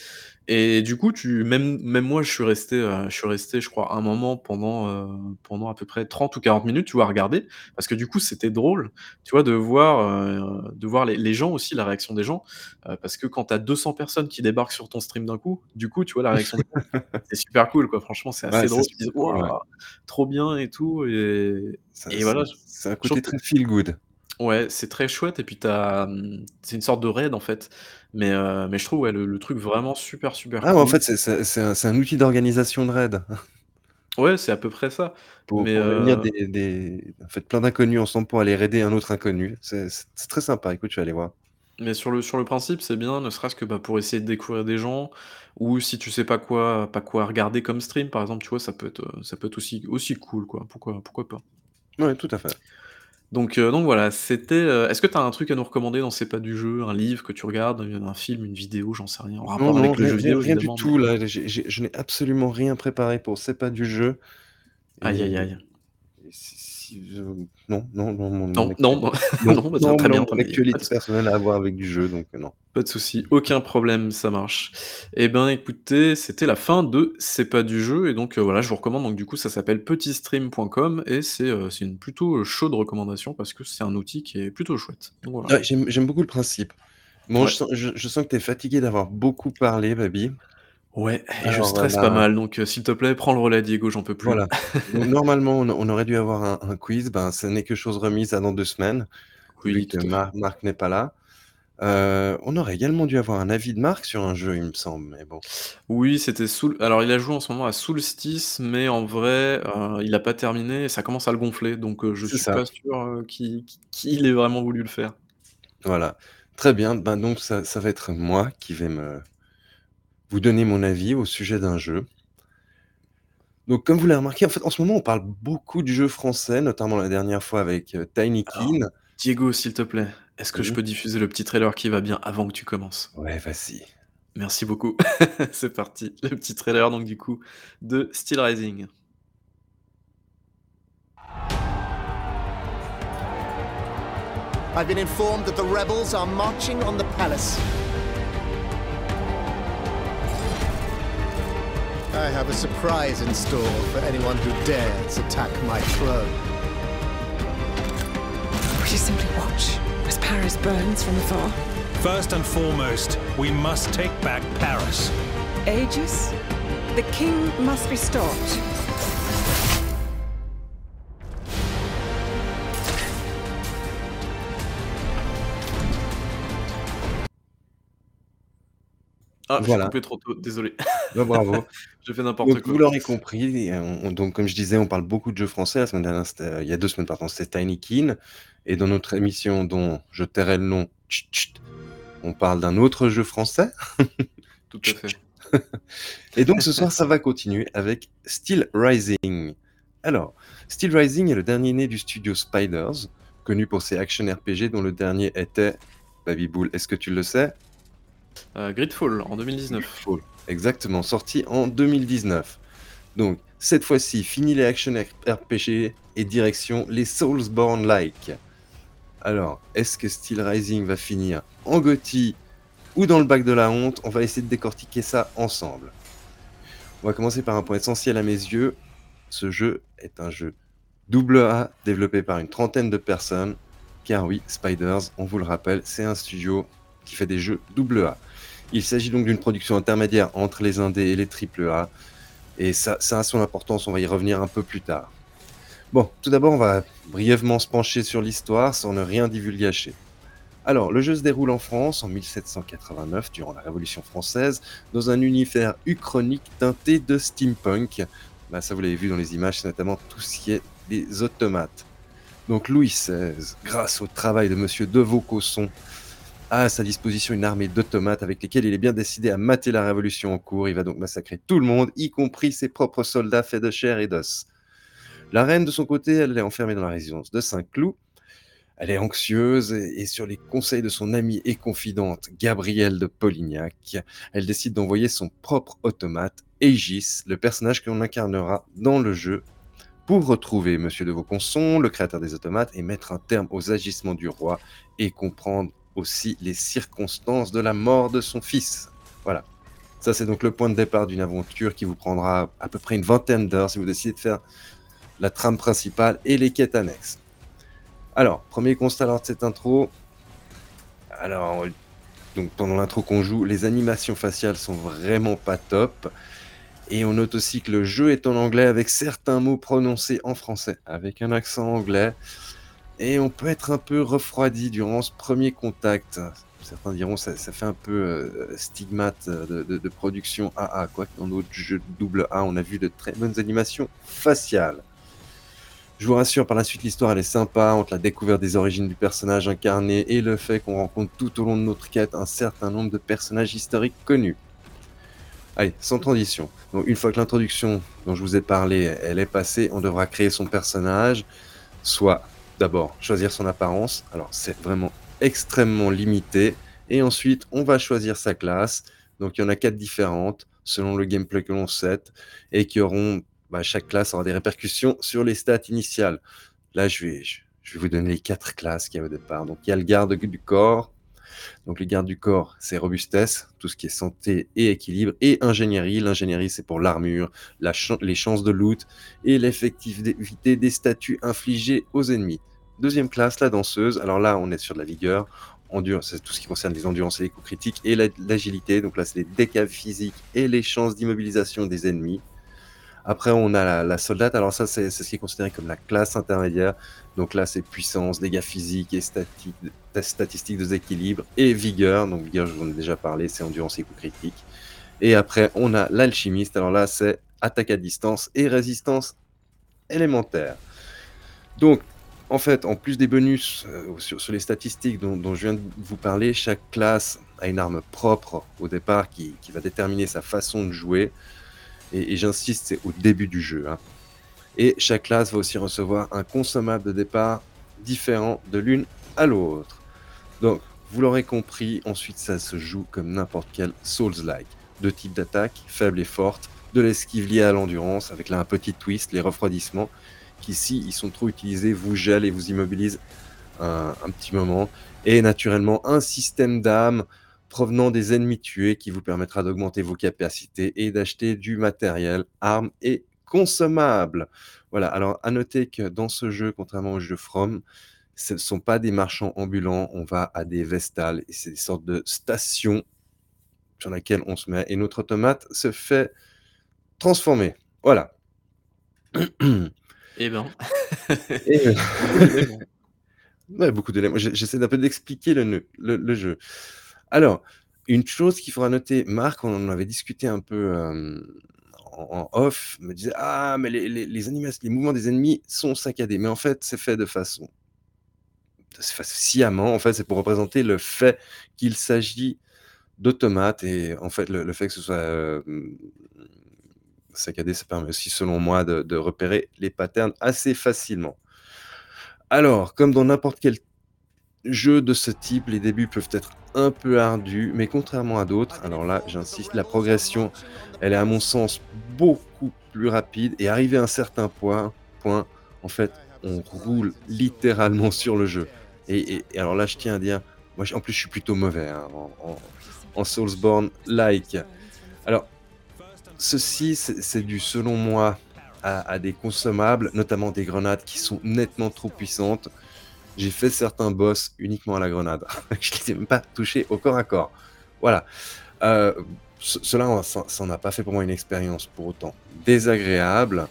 et du coup, tu même même moi, je suis resté, heu, je suis resté, je crois, un moment pendant, heu, pendant à peu près 30 ou 40 minutes, tu vois, à regarder. Parce que du coup, c'était drôle, tu vois, de voir, heu, de voir les les gens aussi, la réaction des gens. Parce que quand tu as 200 personnes qui débarquent sur ton stream d'un coup, du coup, tu vois la réaction des gens, c'est super cool, quoi. Franchement, c'est assez drôle. Ils disent: cool, ouais. «Waouh, trop bien et tout» et Ça et voilà, c'est un côté très feel good. Ouais, c'est très chouette et puis mmh, c'est une sorte de raid, en fait. Mais heu, mais je trouve, ouais, le le truc vraiment super, super Ah, ouais, en cool. fait, c'est c'est c'est un c'est un outil d'organisation de raid. Ouais, c'est à peu près ça. Pour Mais pour réunir heu des des en fait, plein d'inconnus ensemble pour aller raider un autre inconnu. C'est c'est c'est très sympa, écoute, je vais aller voir. mais sur le sur le principe, c'est bien, ne serait-ce que, bah, pour essayer de découvrir des gens ou si tu sais pas quoi pas quoi regarder comme stream, par exemple, tu vois, ça peut être, heu, ça peut être aussi aussi cool, quoi. Pourquoi pourquoi pas? Ouais, tout à fait. Donc heu, donc voilà, c'était, heu est-ce que tu as un truc à nous recommander dans C'est pas du jeu? Un livre que tu regardes, un film, une vidéo, j'en sais rien, en Non, rapport non, avec le rien jeu rien vidéo, rien du évidemment, mais tout là, j'ai j'ai je n'ai absolument rien préparé pour C'est pas du jeu Aïe, et aïe, aïe. et si non, non, non, mon Non, non, non, non, non, bah, non, très non, bien, mon actualité personnelle à voir avec du jeu, donc heu, non. Pas de souci, aucun problème, ça marche. Et ben, écoutez, c'était la fin de C'est pas du jeu et donc heu, voilà, je vous recommande donc du coup, ça s'appelle petitstream.com et c'est, heu, c'est une plutôt, chaude recommandation parce que c'est un outil qui est plutôt chouette. Donc voilà. Ouais, j'aime j'aime beaucoup le principe. Bon, je sens je je sens que tu es fatigué d'avoir beaucoup parlé, Baby. Ouais et je Alors, stresse pas bah, mal donc heu, s'il te plaît, prends le relais Diego, j'en peux plus. voilà. Donc normalement, on on aurait dû avoir un un quiz, ben, ce n'est que chose remise à dans 2 semaines, vu Oui, que tout à fait. Mar Marc n'est pas là. Heu, on aurait également dû avoir un avis de Marc sur un jeu, il me semble, mais bon. Oui, c'était Soul alors il a joué en ce moment à Soulstice, mais en vrai, heu, il a pas terminé et ça commence à le gonfler donc heu, je C'est suis ça, pas sûr, heu, qu'il qu'il ait vraiment voulu le faire. voilà. Très bien, ben, donc ça ça va être moi qui vais me vous donner mon avis au sujet d'un jeu. Donc comme vous l'avez remarqué, en fait, en ce moment, on parle beaucoup de jeux français, notamment la dernière fois avec, heu, Alors, Tinykin. Diego, s'il te plaît, est-ce que je Oui? peux diffuser le petit trailer qui va bien avant que tu commences? Ouais, vas-y. Merci beaucoup. C'est parti, le petit trailer donc du coup de Steel Rising. I've been informed that the rebels are marching on the palace. I have a surprise in store for anyone who dares attack my throne. We should simply watch as Paris burns from afar. First and foremost, we must take back Paris. Aegis, the king must be stopped. Ah, j'ai Voilà. coupé trop tôt, désolé. Bah, bravo. J'ai fait n'importe Donc quoi. vous l'aurez compris, et on on donc comme je disais, on parle beaucoup de jeux français. La semaine dernière, c'était, heu, il y a 2 semaines, pardon, c'était Tinykin et dans notre émission dont je tairai le nom, tchut tchut, on parle d'un autre jeu français. Tout à fait. Et donc ce soir, ça va continuer avec Steel Rising. Alors, Steel Rising est le dernier né du studio Spiders, connu pour ses action RPG dont le dernier était Babybull, est-ce que tu le sais? Heu, Gridfall en 2019. Fall. Exactement, sorti en 2019. Donc, cette fois-ci, fini les action RPG et direction les Soulsborne-like. Alors, est-ce que Steel Rising va finir en GOTY ou dans le bac de la honte? On va essayer de décortiquer ça ensemble. On va commencer par un point essentiel à mes yeux. Ce jeu est un jeu double A développé par une trentaine de personnes. Car oui, Spiders, on vous le rappelle, c'est un studio qui fait des jeux double A. Il s'agit donc d'une production intermédiaire entre les indés et les triple A. Et ça, a son importance, on va y revenir un peu plus tard. Bon, tout d'abord, on va brièvement se pencher sur l'histoire sans ne rien divulgacher. Alors, le jeu se déroule en France en 1789, durant la Révolution française, dans un univers uchronique teinté de steampunk. Bah, ça, vous l'avez vu dans les images, c'est notamment tout ce qui est des automates. Donc, Louis XVI, grâce au travail de Monsieur De Vaucosson, à sa disposition une armée d'automates avec lesquels il est bien décidé à mater la révolution en cours. Il va donc massacrer tout le monde, y compris ses propres soldats faits de chair et d'os. La reine, de son côté, elle est enfermée dans la résidence de Saint-Cloud. Elle est anxieuse et, et sur les conseils de son amie et confidente Gabrielle de Polignac, elle décide d'envoyer son propre automate, Aegis, le personnage que l'on incarnera dans le jeu, pour retrouver Monsieur de Vauconson, le créateur des automates, et mettre un terme aux agissements du roi et comprendre aussi les circonstances de la mort de son fils. Voilà. Ça, c'est donc le point de départ d'une aventure qui vous prendra à peu près une vingtaine d'heures si vous décidez de faire la trame principale et les quêtes annexes. Alors, premier constat lors de cette intro. Alors, donc pendant l'intro qu'on joue, les animations faciales sont vraiment pas top. Et on note aussi que le jeu est en anglais avec certains mots prononcés en français, avec un accent anglais. Et on peut être un peu refroidi durant ce premier contact. Certains diront ça, ça fait un peu euh, stigmate de, de, production AA, quoi dans d'autres jeux double A, on a vu de très bonnes animations faciales. Je vous rassure, par la suite, l'histoire elle est sympa entre la découverte des origines du personnage incarné et le fait qu'on rencontre tout au long de notre quête un certain nombre de personnages historiques connus. Allez, sans transition. Donc, une fois que l'introduction dont je vous ai parlé, elle est passée, on devra créer son personnage, soit d'abord choisir son apparence. Alors, c'est vraiment extrêmement limité. Et ensuite, on va choisir sa classe. Donc, il y en a quatre différentes selon le gameplay que l'on set et qui auront, bah, chaque classe aura des répercussions sur les stats initiales. Là, je vais, je, vais vous donner les quatre classes qu'il y a au départ. Donc, il y a le garde du corps, donc les gardes du corps, c'est robustesse, tout ce qui est santé et équilibre, et ingénierie. L'ingénierie, c'est pour l'armure, la les chances de loot et l'effectivité des statuts infligés aux ennemis. Deuxième classe, la danseuse. Alors là, on est sur de la vigueur. C'est tout ce qui concerne les endurances et les coups critiques et l'agilité. Donc là, c'est les dégâts physiques et les chances d'immobilisation des ennemis. Après, on a la, soldate. Alors ça, c'est ce qui est considéré comme la classe intermédiaire. Donc là, c'est puissance, dégâts physiques et stati statistiques de déséquilibre et vigueur. Donc vigueur, je vous en ai déjà parlé, c'est endurance et coup critique. Et après, on a l'alchimiste. Alors là, c'est attaque à distance et résistance élémentaire. Donc, en fait, en plus des bonus euh, sur, les statistiques dont, je viens de vous parler, chaque classe a une arme propre au départ qui, va déterminer sa façon de jouer. Et, et j'insiste, c'est au début du jeu. Hein. Et chaque classe va aussi recevoir un consommable de départ différent de l'une à l'autre. Donc, vous l'aurez compris, ensuite ça se joue comme n'importe quel Souls-like. Deux types d'attaques, faibles et fortes, de l'esquive liée à l'endurance, avec là un petit twist, les refroidissements, si ils sont trop utilisés, vous gèlent et vous immobilisent un, un petit moment. Et naturellement, un système d'âme provenant des ennemis tués qui vous permettra d'augmenter vos capacités et d'acheter du matériel, armes et consommables. Voilà, alors à noter que dans ce jeu, contrairement au jeu From, ce ne sont pas des marchands ambulants, on va à des vestales et c'est des sortes de stations sur lesquelles on se met et notre automate se fait transformer. Voilà. Eh ben. et euh... ouais, beaucoup d'éléments. J'essaie d'un peu d'expliquer le, le, le, jeu. Alors, une chose qu'il faudra noter, Marc, on en avait discuté un peu euh, en, en, off, me disait Ah, mais les, les, les, animations, les mouvements des ennemis sont saccadés. Mais en fait, c'est fait de façon sciemment, en fait, c'est pour représenter le fait qu'il s'agit d'automates et en fait, le, le, fait que ce soit euh, saccadé, ça permet aussi, selon moi, de, repérer les patterns assez facilement. Alors, comme dans n'importe quel jeu de ce type, les débuts peuvent être un peu ardus, mais contrairement à d'autres, alors là, j'insiste, la progression, elle est à mon sens beaucoup plus rapide et arrivé à un certain point, point en fait, on roule littéralement sur le jeu. Et, alors là, je tiens à dire, moi, en plus, je suis plutôt mauvais hein, en, en, en Soulsborne-like. Alors, ceci, c'est dû, selon moi, à, des consommables, notamment des grenades qui sont nettement trop puissantes. J'ai fait certains boss uniquement à la grenade. je ne les ai même pas touchés au corps à corps. Voilà. Euh, cela, ça n'a pas fait pour moi une expérience pour autant désagréable.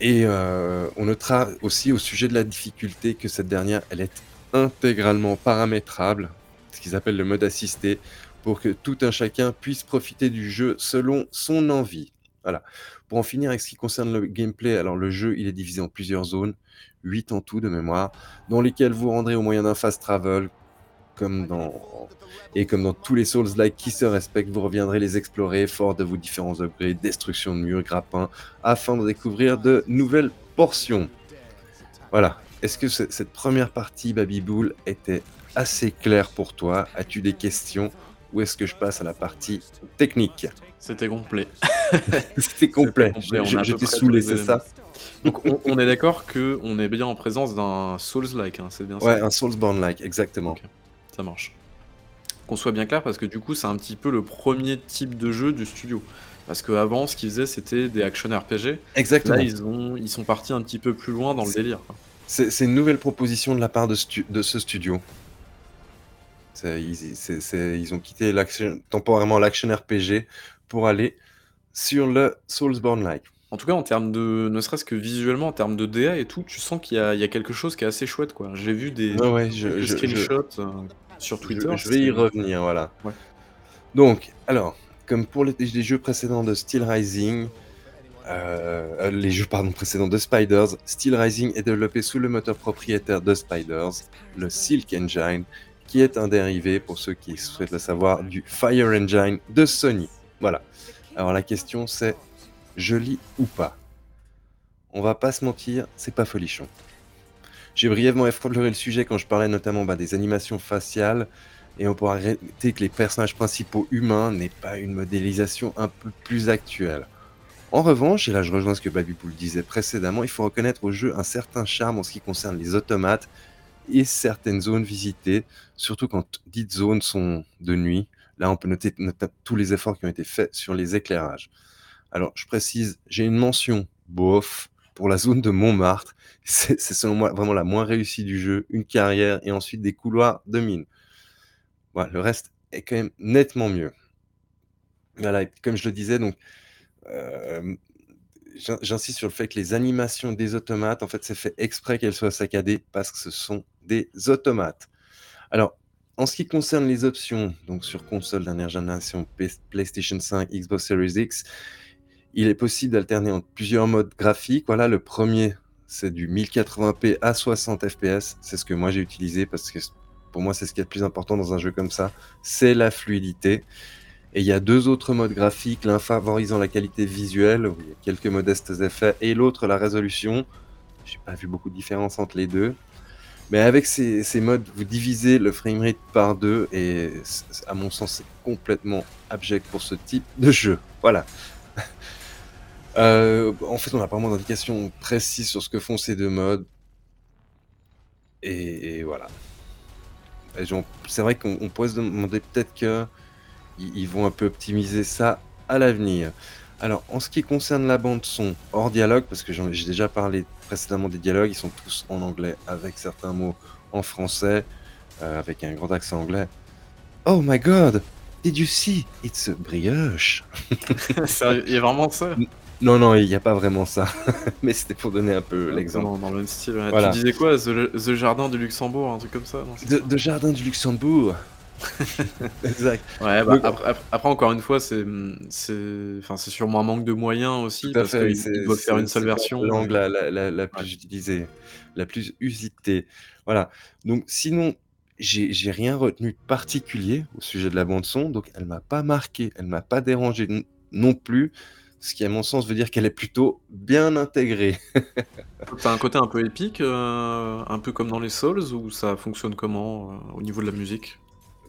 Et euh, on notera aussi au sujet de la difficulté que cette dernière, elle est intégralement paramétrable, ce qu'ils appellent le mode assisté, pour que tout un chacun puisse profiter du jeu selon son envie. Voilà. Pour en finir avec ce qui concerne le gameplay, alors le jeu, il est divisé en plusieurs zones, 8 en tout de mémoire, dans lesquelles vous rendrez au moyen d'un fast travel, comme dans et comme dans tous les Souls-like qui se respectent, vous reviendrez les explorer fort de vos différents upgrades, destruction de murs, grappins, afin de découvrir de nouvelles portions. Voilà. Est-ce que cette première partie, Babyboul, était assez claire pour toi? As-tu des questions? Ou est-ce que je passe à la partie technique? C'était complet. C'était complet. J'étais saoulé, c'est ça? donc on, on est d'accord que on est bien en présence d'un Souls-like, hein, c'est bien ouais, ça un Soulsborne-like, exactement. Okay. Ça marche. Qu'on soit bien clair, parce que du coup, c'est un petit peu le premier type de jeu du studio. Parce qu'avant, ce qu'ils faisaient, c'était des action RPG. Exactement. Là, ils, ont, ils sont partis un petit peu plus loin dans le délire. C'est une nouvelle proposition de la part de ce studio. Ils, ont quitté temporairement l'action RPG pour aller sur le Soulsborne-like. En tout cas, en termes de. Ne serait-ce que visuellement, en termes de DA et tout, tu sens qu'il y, a il y a quelque chose qui est assez chouette, quoi. J'ai vu des, ouais, je, je- screenshots euh, sur Twitter. je vais y revenir, voilà. Ouais. Donc, alors, comme pour les, les jeux précédents de Steel Rising, euh, euh, les jeux pardon, précédents de Spiders, Steel Rising est développé sous le moteur propriétaire de Spiders, le Silk Engine, qui est un dérivé, pour ceux qui souhaitent le savoir, du Fire Engine de Sony. Voilà. Alors la question c'est, joli ou pas? On va pas se mentir, c'est pas folichon. J'ai brièvement effleuré le sujet quand je parlais notamment bah, des animations faciales, et on pourra arrêter que les personnages principaux humains n'aient pas une modélisation un peu plus actuelle. En revanche, et là je rejoins ce que Babyboo disait précédemment, il faut reconnaître au jeu un certain charme en ce qui concerne les automates et certaines zones visitées, surtout quand dites zones sont de nuit. Là, on peut noter, tous les efforts qui ont été faits sur les éclairages. Alors, je précise, j'ai une mention bof pour la zone de Montmartre. C'est selon moi vraiment la moins réussie du jeu. Une carrière et ensuite des couloirs de mine. Voilà, le reste est quand même nettement mieux. Voilà, comme je le disais, donc, euh, j'in- j'insiste sur le fait que les animations des automates, en fait, c'est fait exprès qu'elles soient saccadées parce que ce sont des automates. Alors, en ce qui concerne les options, donc sur console dernière génération, PlayStation 5, Xbox Series X, il est possible d'alterner entre plusieurs modes graphiques. Voilà, le premier, c'est du 1080p à 60 fps. C'est ce que moi j'ai utilisé parce que pour moi, c'est ce qui est le plus important dans un jeu comme ça, c'est la fluidité. Et il y a deux autres modes graphiques, l'un favorisant la qualité visuelle, où il y a quelques modestes effets, et l'autre la résolution. J'ai pas vu beaucoup de différence entre les deux. Mais avec ces, ces modes, vous divisez le framerate par deux, et à mon sens, c'est complètement abject pour ce type de jeu. Voilà. Euh, en fait, on n'a pas vraiment d'indication précise sur ce que font ces deux modes. Et, et voilà. C'est vrai qu'on on pourrait se demander peut-être que ils ils vont un peu optimiser ça à l'avenir. Alors, en ce qui concerne la bande son, hors dialogue, parce que j'ai déjà parlé précédemment des dialogues, ils sont tous en anglais, avec certains mots en français, euh, avec un grand accent anglais. Oh my god, did you see? It's a brioche. Il y a vraiment ça? Non, non, il n'y a pas vraiment ça. Mais c'était pour donner un peu l'exemple. Dans, le même style. Voilà. Tu disais quoi? The, The Jardin du Luxembourg, un truc comme ça? Non, de Jardin du Luxembourg. exact. Ouais, bah, Donc- après, encore une fois, c'est sûrement un manque de moyens aussi, parce qu'ils doivent faire une seule version. Langue la, la, la, la plus Ouais. utilisée, la plus usitée. Voilà. Donc, sinon, j'ai rien retenu de particulier au sujet de la bande-son. Donc, elle m'a pas marqué, elle m'a pas dérangé non plus. Ce qui, à mon sens, veut dire qu'elle est plutôt bien intégrée. T'as un côté un peu épique, euh, un peu comme dans les Souls, ou ça fonctionne comment euh, au niveau de la musique?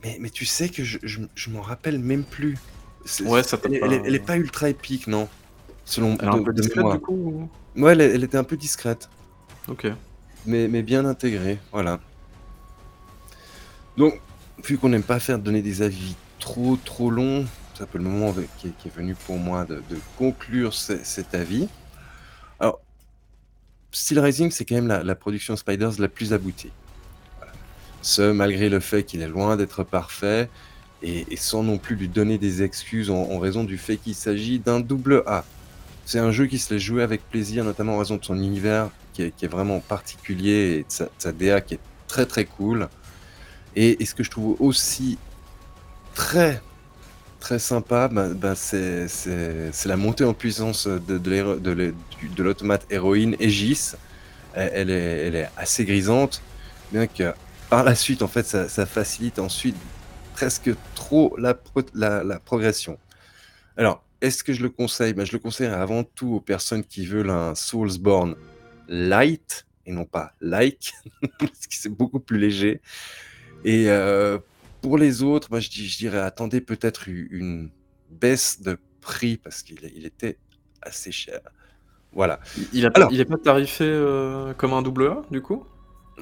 Mais, mais tu sais que je, je, je m'en rappelle même plus. Ouais, ça elle, pas- elle est- elle est pas ultra épique, non? Selon Elle est un peu discrète du coup ou- Ouais, elle, elle était un peu discrète. Ok. mais, mais bien intégré, voilà. Donc, vu qu'on n'aime pas faire donner des avis trop trop longs, c'est un peu le moment avec- qui, est, qui est venu pour moi de, de conclure ce- cet avis. Alors, Steel Rising, c'est quand même la, la production Spiders la plus aboutie. Ce, malgré le fait qu'il est loin d'être parfait, et, sans non plus lui donner des excuses en, raison du fait qu'il s'agit d'un double A. C'est un jeu qui se laisse jouer avec plaisir, notamment en raison de son univers qui est, vraiment particulier et de sa, DA qui est très très cool. Et, ce que je trouve aussi très très sympa, bah, c'est la montée en puissance de, de l'automate héroïne Aegis. Elle, elle est, elle est assez grisante, bien que par la suite, en fait, ça, ça facilite ensuite presque trop la, pro- la, la progression. Alors, est-ce que je le conseille? Ben, Je le conseille avant tout aux personnes qui veulent un Soulsborne light et non pas like, parce que c'est beaucoup plus léger. Et euh, pour les autres, je, dis- je dirais attendez peut-être une baisse de prix parce qu'il il était assez cher. Voilà. Il- Il, a, Alors- il est pas tarifé euh, comme un double A du coup?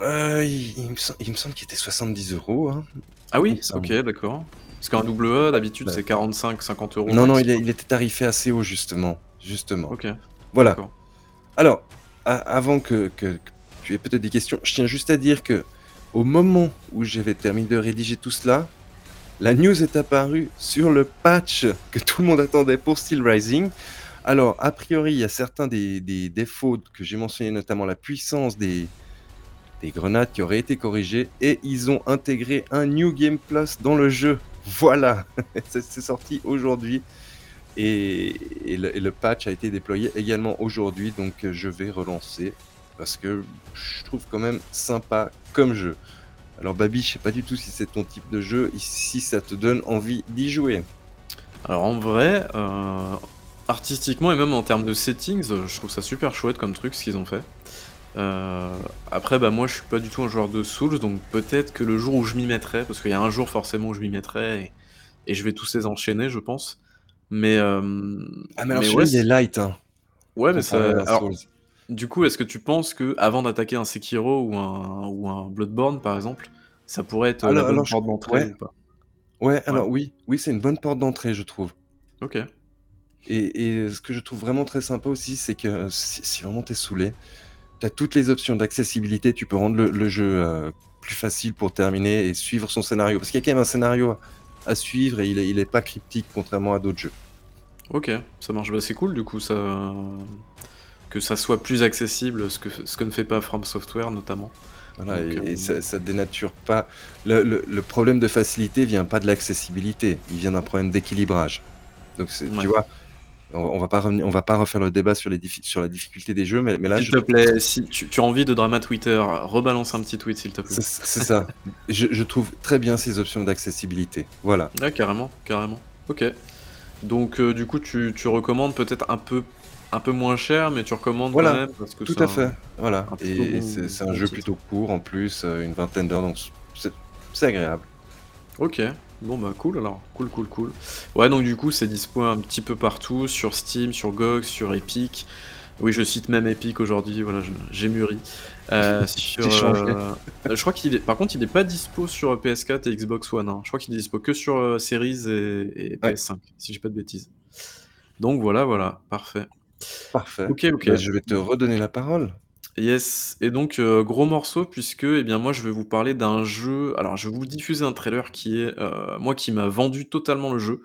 Euh, il, il me, sem- il me semble qu'il était 70 euros. Hein. Ah oui? me semble. OK, d'accord. Parce qu'un double E, d'habitude, c'est 45-50 euros Non, non, il, est- maximum. il était tarifé assez haut, justement. Justement. OK, Voilà. d'accord. Alors, a- avant que, que- que tu aies peut-être des questions, je tiens juste à dire que au moment où j'avais terminé de rédiger tout cela, la news est apparue sur le patch que tout le monde attendait pour Steel Rising. Alors, a priori, il y a certains des, des défauts que j'ai mentionnés, notamment la puissance des, des grenades qui auraient été corrigées, et ils ont intégré un New Game Plus dans le jeu. Voilà, c'est sorti aujourd'hui. Et, le, patch a été déployé également aujourd'hui, donc je vais relancer parce que je trouve quand même sympa comme jeu. Alors Babi, je sais pas du tout si c'est ton type de jeu, si ça te donne envie d'y jouer. Alors en vrai, euh, artistiquement et même en termes de settings, je trouve ça super chouette comme truc ce qu'ils ont fait. Euh, après, bah moi je suis pas du tout un joueur de Souls, donc peut-être que le jour où je m'y mettrai, parce qu'il y a un jour forcément où je m'y mettrai et, et je vais tous les enchaîner, je pense. Mais, euh, Ah mais alors mais celui-là, ouais, il est light, hein, ouais, mais ça. Alors, du coup, est-ce que tu penses que avant d'attaquer un Sekiro ou un, ou un Bloodborne par exemple, ça pourrait être la Alors, bonne alors je- porte d'entrée ouais, ou pas? ouais, alors oui, oui, c'est une bonne porte d'entrée, je trouve. Ok. Et, et ce que je trouve vraiment très sympa aussi, c'est que si, si vraiment t'es saoulé, t'as toutes les options d'accessibilité, tu peux rendre le, le jeu euh, plus facile pour terminer et suivre son scénario. Parce qu'il y a quand même un scénario à, à suivre et il est, il est pas cryptique contrairement à d'autres jeux. Ok, ça marche. Bah, c'est cool du coup ça... que ça soit plus accessible, ce que, ce que ne fait pas From Software notamment. Voilà, Donc, et, et euh, ça, ça dénature pas. Le, le- le problème de facilité vient pas de l'accessibilité, il vient d'un problème d'équilibrage. Donc Ouais. tu vois, on, va pas revenir, on va pas refaire le débat sur, les sur la difficulté des jeux, mais, mais là, S'il je te plaît, si tu, tu as envie de drama Twitter, rebalance un petit tweet s'il te plaît. c'est ça. je, je trouve très bien ces options d'accessibilité. Voilà. Ouais, carrément, carrément. Ok. Donc euh, du coup tu, tu recommandes peut-être un peu, un peu moins cher, mais tu recommandes Voilà, quand même parce que Tout à un- fait. Voilà. Et c'est un jeu plutôt court en plus, euh, une vingtaine d'heures, donc c'est agréable. Ok, bon bah cool alors, cool cool cool. Ouais donc du coup c'est dispo un petit peu partout, sur Steam, sur GOG, sur Epic. Oui je cite même Epic aujourd'hui, voilà je- j'ai mûri. Euh, sur, J'ai changé. euh, je crois qu'il est, par contre il est pas dispo sur PS4 et Xbox One, hein. je crois qu'il est dispo que sur euh, Series et, et Ouais. PS5, si j'ai pas de bêtises. Donc voilà voilà, parfait. Parfait. Ok ok. Bah, je vais te redonner la parole. Yes, et donc euh, gros morceau puisque eh bien moi je vais vous parler d'un jeu. Alors je vais vous diffuser un trailer qui est euh, moi qui m'a vendu totalement le jeu.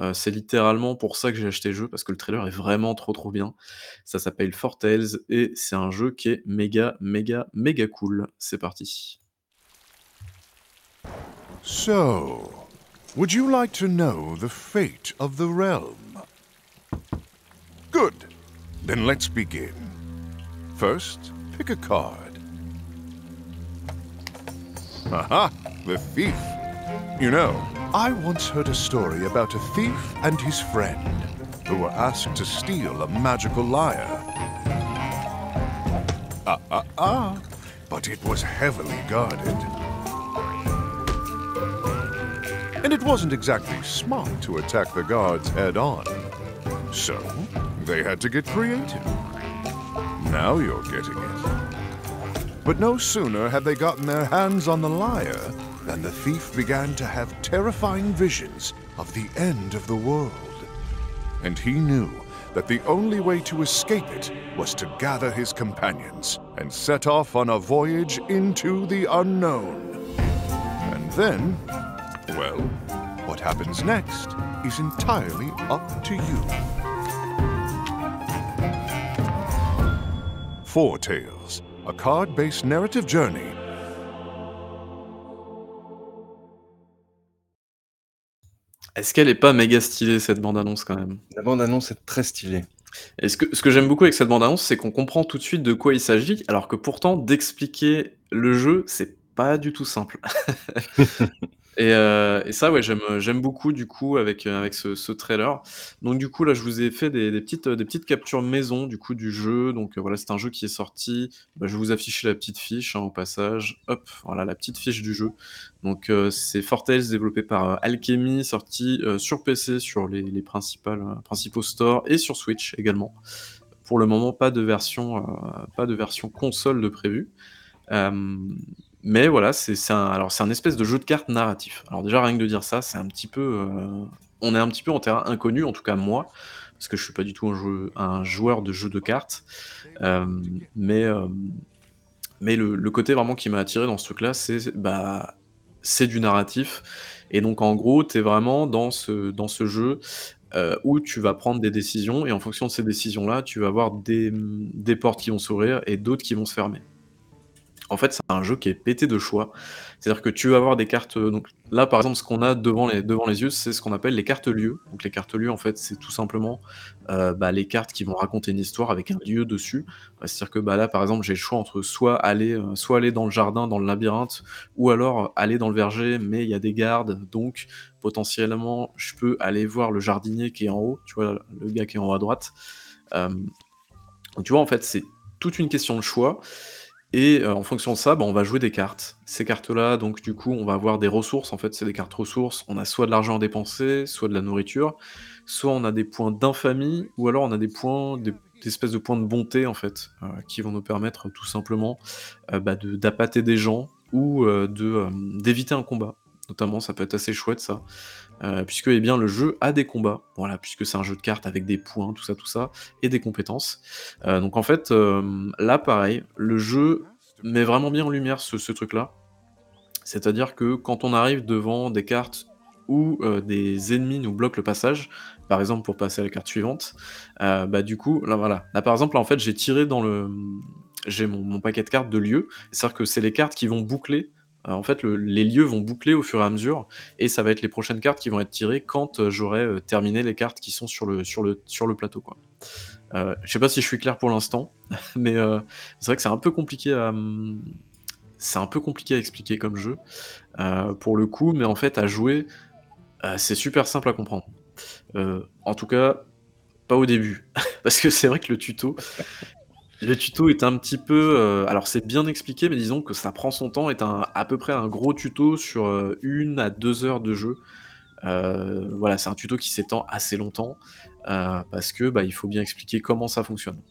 Euh, c'est littéralement pour ça que j'ai acheté le jeu parce que le trailer est vraiment trop trop bien. Ça s'appelle Fortales et c'est un jeu qui est méga méga méga cool. C'est parti. So, would you like to know the fate of the realm? Good. Then let's begin. First, pick a card. Aha! The thief. You know, I once heard a story about a thief and his friend who were asked to steal a magical lyre. Ah, ah, ah! But it was heavily guarded. And it wasn't exactly smart to attack the guards head on. So, they had to get creative. Now you're getting it. But no sooner had they gotten their hands on the lyre than the thief began to have terrifying visions of the end of the world. And he knew that the only way to escape it was to gather his companions and set off on a voyage into the unknown. And then, well, what happens next is entirely up to you. Four Tales, a card based narrative journey. Est-ce qu'elle est pas méga stylée cette bande annonce quand même? La bande-annonce est très stylée. Et ce que, ce que j'aime beaucoup avec cette bande-annonce, c'est qu'on comprend tout de suite de quoi il s'agit, alors que pourtant, d'expliquer le jeu, c'est pas du tout simple. et, euh, et ça, ouais, j'aime, j'aime beaucoup du coup avec, euh, avec ce, trailer. Donc du coup, là, je vous ai fait des, petites, des petites captures maison du coup du jeu. Donc euh, voilà, c'est un jeu qui est sorti. Bah, je vais vous afficher la petite fiche hein, au passage. Hop, voilà la petite fiche du jeu. Donc euh, c'est Fortales développé par euh, Alchemy, sorti euh, sur PC, sur les, les principales, euh, principaux stores et sur Switch également. Pour le moment, pas de version, euh, pas de version console de prévu. Mais voilà, c'est un un espèce de jeu de cartes narratif. Alors déjà rien que de dire ça, c'est un petit peu, heu, on est un petit peu en terrain inconnu, en tout cas moi, parce que je suis pas du tout un jeu joueur de jeux de cartes. Hem, mais, mais le côté vraiment qui m'a attiré dans ce truc-là, c'est bah, du narratif et donc en gros, tu es vraiment dans ce jeu, où tu vas prendre des décisions et en fonction de ces décisions-là, tu vas avoir des portes qui vont s'ouvrir et d'autres qui vont se fermer. En fait, c'est un jeu qui est pété de choix. C'est-à-dire que tu vas avoir des cartes, heu, donc là, par exemple, ce qu'on a devant les yeux, c'est ce qu'on appelle les cartes lieux. Donc les cartes lieux, en fait, c'est tout simplement, heu, bah, les cartes qui vont raconter une histoire avec un lieu dessus. Heu, c'est-à-dire que, bah, là, par exemple, j'ai le choix entre soit aller, heu, soit aller dans le jardin, dans le labyrinthe ou alors euh, aller dans le verger, mais il y a des gardes, donc potentiellement, je peux aller voir le jardinier qui est en haut, tu vois? Le gars qui est en haut à droite. Tu vois, en fait, c'est toute une question de choix et heu, en fonction de ça, bah, on va jouer des cartes. Ces cartes-là, donc du coup, on va avoir des ressources, en fait, c'est des cartes ressources. On a soit de l'argent à dépenser, soit de la nourriture, soit on a des points d'infamie ou alors on a des points des espèces de points de bonté, en fait, heu, qui vont nous permettre tout simplement, heu, bah, d'appâter des gens ou hem, d'éviter un combat. Notamment, ça peut être assez chouette ça, heu, puisque, eh bien, le jeu a des combats, voilà, puisque c'est un jeu de cartes avec des points, tout ça, tout ça et des compétences. Heu, donc en fait, hem, là pareil, le jeu met vraiment bien en lumière ce truc-là. C'est-à-dire que quand on arrive devant des cartes où, des ennemis nous bloquent le passage, par exemple pour passer à la carte suivante, bah, du coup, là voilà, là par exemple, en fait j'ai tiré dans le, j'ai mon mon paquet de cartes de lieux, c'est-à-dire que c'est les cartes qui vont boucler, en fait le les lieux vont boucler au fur et à mesure et ça va être les prochaines cartes qui vont être tirées quand, heu, j'aurai, heu, terminé les cartes qui sont sur le plateau, quoi. Heu, je sais pas si je suis clair pour l'instant, mais c'est vrai que c'est un peu compliqué à, à expliquer comme jeu, pour le coup, mais en fait à jouer, c'est super simple à comprendre. En tout cas, pas au début. Parce que c'est vrai que le tuto le tuto est un petit peu, heu, alors c'est bien expliqué, mais disons que ça prend son temps, est à peu près un gros tuto sur, heu, 1 à 2 heures de jeu. Heu, voilà, c'est un tuto qui s'étend assez longtemps, parce que, bah, il faut bien expliquer comment ça fonctionne.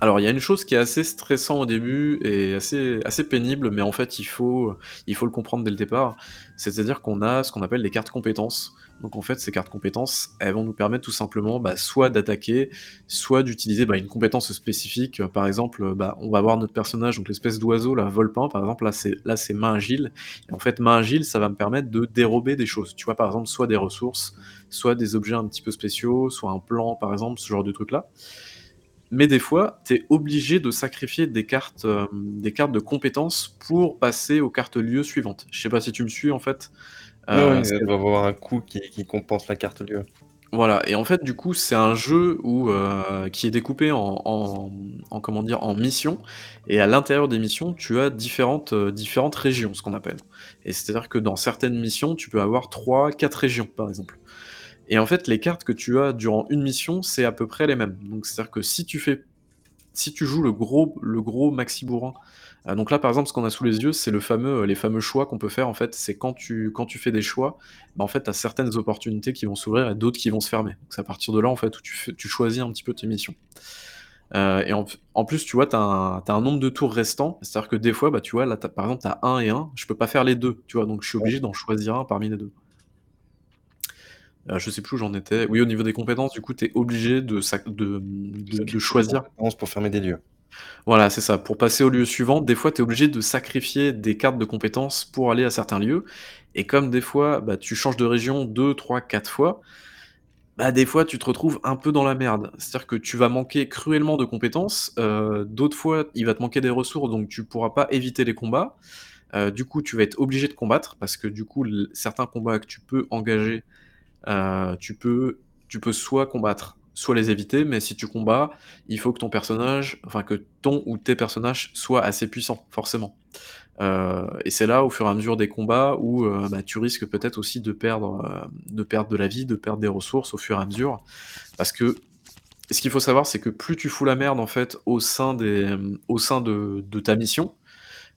Alors, il y a une chose qui est assez stressant au début et assez assez pénible, mais en fait, il faut, il faut le comprendre dès le départ. C'est-à-dire qu'on a ce qu'on appelle les cartes compétences. Donc en fait, ces cartes compétences, elles vont nous permettre tout simplement, bah, soit d'attaquer, soit d'utiliser, bah, une compétence spécifique. Par exemple, bah, on va voir notre personnage, donc l'espèce d'oiseau là, Volpin par exemple, là c'est là c'est main agile et en fait, main agile, ça va me permettre de dérober des choses. Tu vois? Par exemple, soit des ressources, soit des objets un petit peu spéciaux, soit un plan par exemple, ce genre de truc là. Mais des fois, tu es obligé de sacrifier des cartes, hem, des cartes de compétences pour passer aux cartes lieux suivantes. Je sais pas si tu me suis en fait? Heu, ouais, elle va avoir un coût qui qui compense la carte lieu. voilà et en fait, du coup, c'est un jeu où, heu, qui est découpé en en, en comment dire? En missions et à l'intérieur des missions, tu as différentes, heu, différentes régions, ce qu'on appelle et c'est-à-dire que dans certaines missions, tu peux avoir trois, quatre régions, par exemple. Et en fait, les cartes que tu as durant une mission, c'est à peu près les mêmes. Donc c'est-à-dire que si tu fais si tu joues le gros le gros maxi bourrin, heu, donc là, par exemple, ce qu'on a sous les yeux, c'est le fameux, les fameux choix qu'on peut faire, en fait. C'est quand tu quand tu fais des choix, bah, en fait, tu as certaines opportunités qui vont s'ouvrir et d'autres qui vont se fermer. C'est à partir de là, en fait, où tu tu choisis un petit peu tes missions. Heu et en plus, tu vois, tu as un nombre de tours restants. C'est-à-dire que des fois, bah, tu vois, là, par exemple, tu as 1 et un, je peux pas faire les 2, tu vois? Donc je suis obligé d'en choisir un parmi les 2. Heu, je sais plus où j'en étais. Oui, au niveau des compétences, du coup, tu es obligé de choisir pour fermer des lieux. voilà, c'est ça. Pour passer au lieu suivant, des fois, tu es obligé de sacrifier des cartes de compétences pour aller à certains lieux et comme des fois, bah, tu changes de région 2-3-4 fois, bah, des fois, tu te retrouves un peu dans la merde. C'est-à-dire que tu vas manquer cruellement de compétences, heu, d'autres fois, il va te manquer des ressources, donc tu pourras pas éviter les combats. Heu, du coup, tu vas être obligé de combattre parce que, du coup, certains combats que tu peux engager Heu, tu peux soit combattre, soit les éviter, mais si tu combats, il faut que ton personnage enfin que ton ou tes personnages soient assez puissants, forcément. Heu et c'est là, au fur et à mesure des combats où, heu, bah, tu risques peut-être aussi de perdre, de la vie, de perdre des ressources au fur et à mesure. Parce que ce qu'il faut savoir, c'est que plus tu fous la merde, en fait, au sein de ta mission,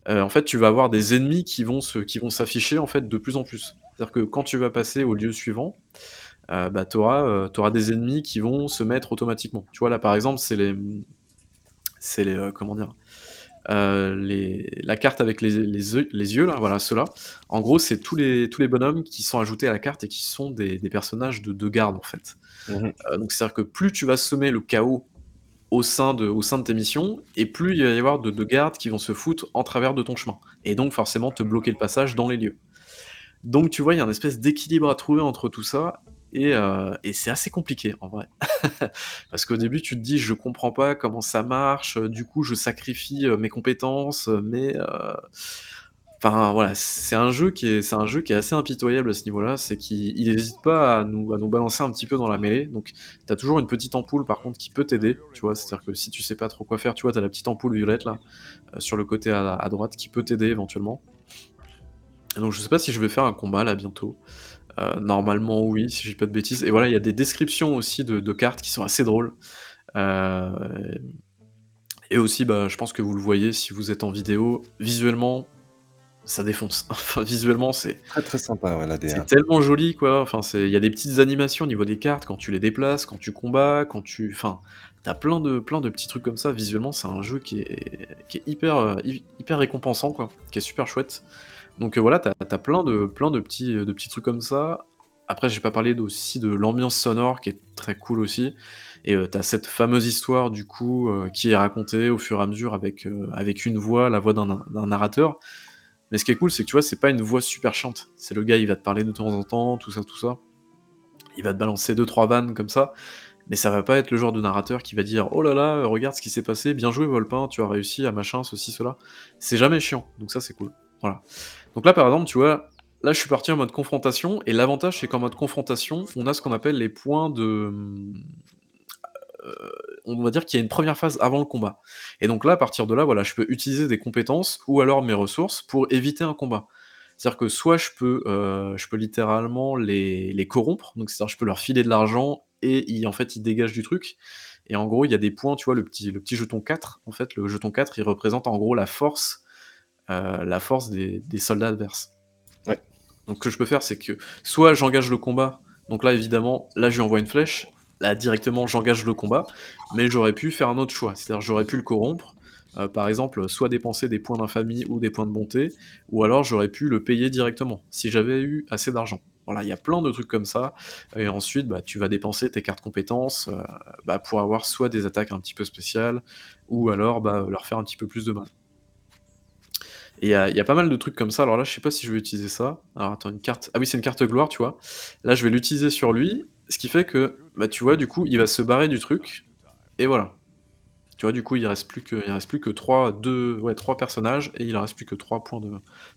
en fait, tu vas avoir des ennemis qui vont se qui vont s'afficher, en fait, de plus en plus. C'est-à-dire que quand tu vas passer au lieu suivant, heu, bah, tu auras, des ennemis qui vont se mettre automatiquement. Tu vois, là, par exemple, c'est les, c'est les, heu, comment dire? Les la carte avec les les yeux là, voilà ceux-là, en gros c'est tous les tous les bonhommes qui sont ajoutés à la carte et qui sont des des personnages de de garde en fait. Mmh donc c'est-à-dire que plus tu vas semer le chaos au sein de au sein de tes missions et plus il va y avoir de de gardes qui vont se foutre en travers de ton chemin et donc forcément te bloquer le passage dans les lieux. Donc tu vois, il y a un espèce d'équilibre à trouver entre tout ça et et c'est assez compliqué en vrai. Parce qu'au début tu te dis: «Je comprends pas comment ça marche, heu, du coup je sacrifie, heu, mes compétences, mais heu» enfin voilà, c'est un jeu qui est un jeu est assez impitoyable à ce niveau-là. C'est qu'il il hésite pas à nous balancer un petit peu dans la mêlée. Donc tu as toujours une petite ampoule par contre qui peut t'aider, tu vois? C'est-à-dire que si tu sais pas trop quoi faire, tu vois, tu as la petite ampoule violette là, sur le côté à droite qui peut t'aider éventuellement. Donc je sais pas si je vais faire un combat là bientôt. Heu, normalement oui, si je dis pas de bêtises et voilà, il y a des descriptions aussi de de cartes qui sont assez drôles. Heu et aussi, bah, je pense que vous le voyez si vous êtes en vidéo, visuellement, ça défonce. Enfin visuellement c'est Très, très sympa, ouais, la c'est tellement joli quoi, enfin c'est il y a des petites animations au niveau des cartes quand tu les déplaces, quand tu combats, quand tu enfin, tu as plein de plein de petits trucs comme ça. Visuellement, c'est un jeu qui est qui est hyper, heu, hy hyper récompensant quoi, qui est super chouette. Donc heu, voilà, tu as plein de petits, trucs comme ça. Après j'ai pas parlé d'aussi de l'ambiance sonore qui est très cool aussi et heu, tu as cette fameuse histoire du coup, heu, qui est racontée au fur et à mesure avec, une voix, la voix d'un na d'un narrateur. Mais ce qui est cool, c'est que tu vois, c'est pas une voix super chiante. C'est le gars, il va te parler de temps en temps, tout ça, tout ça. Il va te balancer 2-3 vannes comme ça, mais ça va pas être le genre de narrateur qui va dire: «Oh là là, regarde ce qui s'est passé, bien joué Volpin, tu as réussi à machin, ceci, cela». C'est jamais chiant, donc ça c'est cool, voilà. Donc là par exemple, tu vois, là je suis parti en mode confrontation et l'avantage c'est qu'en mode confrontation, on a ce qu'on appelle les points de, heu, on va dire qu'il y a une 1re phase avant le combat et donc là, à partir de là, voilà, je peux utiliser des compétences ou alors mes ressources pour éviter un combat. C'est-à-dire que soit je peux, heu, je peux littéralement les les corrompre, donc c'est-à-dire je peux leur filer de l'argent et ils en fait, ils dégagent du truc et en gros, il y a des points, tu vois, le petit le petit jeton 4, en fait, le jeton 4, il représente en gros la force, la force des des soldats adverses. Ouais. Donc ce que je peux faire, c'est que soit j'engage le combat, donc là évidemment, là je lui envoie une flèche, là directement j'engage le combat, mais j'aurais pu faire un autre choix. C'est-à-dire j'aurais pu le corrompre, heu, par exemple, soit dépenser des points d'infamie ou des points de bonté ou alors j'aurais pu le payer directement, si j'avais eu assez d'argent. Voilà, il y a plein de trucs comme ça et ensuite, bah, tu vas dépenser tes cartes compétences, heu, bah, pour avoir soit des attaques un petit peu spéciales ou alors, bah, leur faire un petit peu plus de mal. Et il y a pas mal de trucs comme ça. Alors là, je sais pas si je vais utiliser ça. Alors attends, une carte ah oui, c'est une carte gloire, tu vois? Là, je vais l'utiliser sur lui, ce qui fait que, bah, tu vois, du coup, il va se barrer du truc et voilà. Tu vois, du coup, il reste plus que il reste plus que 3-2 ouais, 3 personnages et il reste plus que 3 points de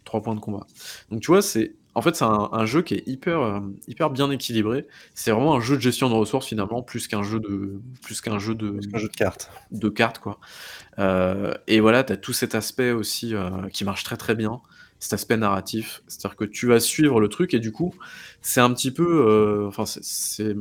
3 points de combat. Donc tu vois, c'est en fait, c'est un un jeu qui est hyper, hem, hyper bien équilibré. C'est vraiment un jeu de gestion de ressources finalement, plus qu'un jeu de plus qu'un jeu de jeu de cartes. de cartes, quoi. Heu et voilà, tu as tout cet aspect aussi, heu, qui marche très, très bien, cet aspect narratif. C'est-à-dire que tu vas suivre le truc et du coup, c'est un petit peu, enfin c'est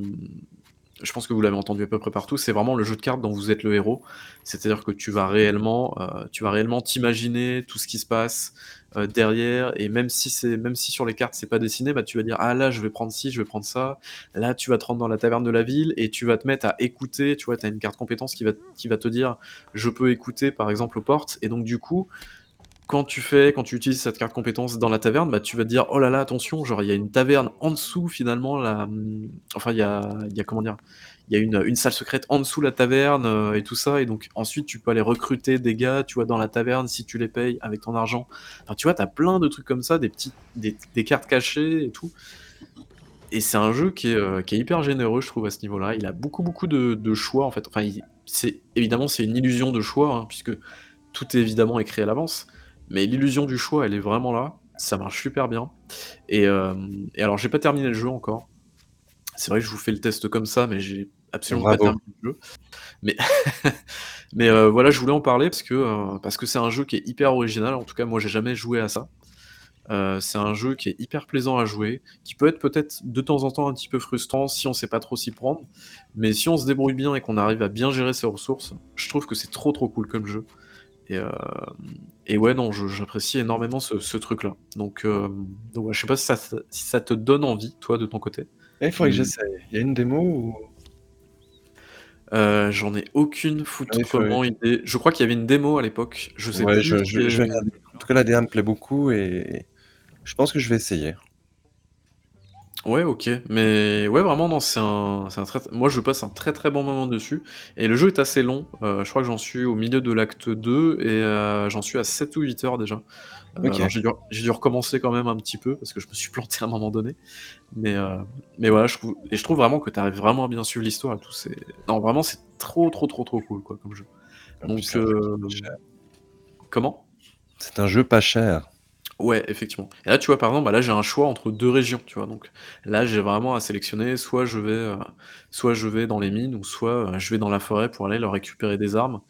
je pense que vous l'avez entendu à peu près partout, c'est vraiment le jeu de cartes dont vous êtes le héros. C'est-à-dire que tu vas réellement, tu vas réellement t'imaginer tout ce qui se passe, heu, derrière et même si c'est même si sur les cartes c'est pas dessiné, bah, tu vas dire: «Ah là, je vais prendre ci, je vais prendre ça». Là, tu vas te rendre dans la taverne de la ville et tu vas te mettre à écouter, tu vois? Tu as une carte compétence qui va te dire: «Je peux écouter par exemple aux portes» et donc du coup, quand tu fais quand tu utilises cette carte compétence dans la taverne, bah, tu vas te dire: «Oh là là, attention, genre il y a une taverne en dessous finalement là, mmh» enfin il y a il y a comment dire? Il y a une salle secrète en dessous la taverne, heu et tout ça et donc ensuite tu peux aller recruter des gars, tu vois, dans la taverne si tu les payes avec ton argent. Enfin, tu vois, tu as plein de trucs comme ça, des petites des cartes cachées et tout et c'est un jeu qui est, heu, qui est hyper généreux, je trouve, à ce niveau-là. Il a beaucoup, beaucoup de de choix en fait. Enfin, c'est évidemment, c'est une illusion de choix, hein, puisque tout est évidemment écrit à l'avance, mais l'illusion du choix, elle est vraiment là. Ça marche super bien et hem et alors j'ai pas terminé le jeu encore. C'est vrai que je vous fais le test comme ça, mais j'ai absolument pas terminé le jeu. Mais mais heu, voilà, je voulais en parler parce que, heu, parce que c'est un jeu qui est hyper original. En tout cas, moi, j'ai jamais joué à ça. Heu, c'est un jeu qui est hyper plaisant à jouer, qui peut être peut-être de temps en temps un petit peu frustrant si on sait pas trop s'y prendre, mais si on se débrouille bien et qu'on arrive à bien gérer ses ressources, je trouve que c'est trop, trop cool comme jeu et ouais, non, j'apprécie énormément ce ce truc-là. Donc hem, donc ouais, je sais pas si ça te si ça te donne envie, toi, de ton côté? Eh, il faudrait que Mmh. j'essaye. Il y a une démo ou? Heu, j'en ai aucune foutrement idée. Je crois qu'il y avait une démo à l'époque, je sais Ouais, plus je je je. En tout cas, la DA me plaît beaucoup et je pense que je vais essayer. Ouais, OK, mais ouais, vraiment, non, c'est un un très moi, je passe un très, très bon moment dessus et le jeu est assez long, heu, je crois que j'en suis au milieu de l'acte 2 et heu, j'en suis à 7 ou 8 heures déjà. Heu, OK. alors j'ai dû recommencer quand même un petit peu parce que je me suis planté à un moment donné, mais heu, mais voilà, je trouve et je trouve vraiment que tu arrives vraiment à bien suivre l'histoire et tout, c'est non, vraiment, c'est trop, trop, trop, trop cool, quoi, comme jeu. En Donc plus, cher. comment? C'est un jeu pas cher. Ouais, effectivement. Et là, tu vois, par exemple, bah, là, j'ai un choix entre 2 régions, tu vois? Donc là, j'ai vraiment à sélectionner, soit je vais, heu, soit je vais dans les mines ou soit, heu, je vais dans la forêt pour aller leur récupérer des armes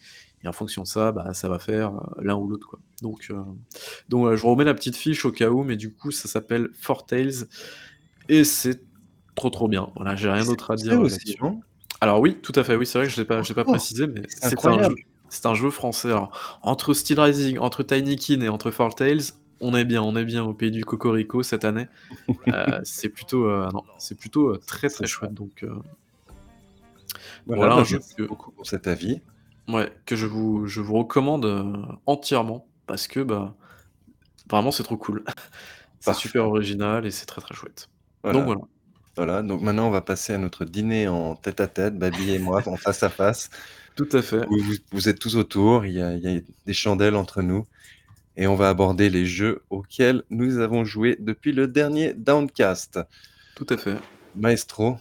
et en fonction de ça, bah, ça va faire, heu, l'un ou l'autre. Donc donc voilà, je remets la petite fiche au cas où, mais du coup, ça s'appelle Four Tales et c'est trop, trop bien. Voilà, j'ai rien d'autre à dire, aussi, non? Alors oui, tout à fait, oui, c'est vrai que je l'ai pas je l'ai pas Oh! précisé, mais C'est un jeu incroyable! c'est un jeu français. Alors, entre Steel Rising, entre Tinykin et entre Four Tales, on est bien, on est bien au pays du cocorico cette année. Heu, c'est plutôt, non, c'est plutôt, très, très chouette donc Voilà, voilà bah, un jeu merci que beaucoup pour cet avis. Ouais, que je vous je vous recommande, heu, entièrement parce que, bah, vraiment, c'est trop cool. C'est super original et c'est très, très chouette. Donc Voilà. voilà. Voilà, donc maintenant, on va passer à notre dîner en tête-à-tête, Babi et moi, en face à face. Tout à fait. Vous vous vous êtes tous autour, il y a il y a des chandelles entre nous et on va aborder les jeux auxquels nous avons joué depuis le dernier Downcast. Tout à fait. Maestro,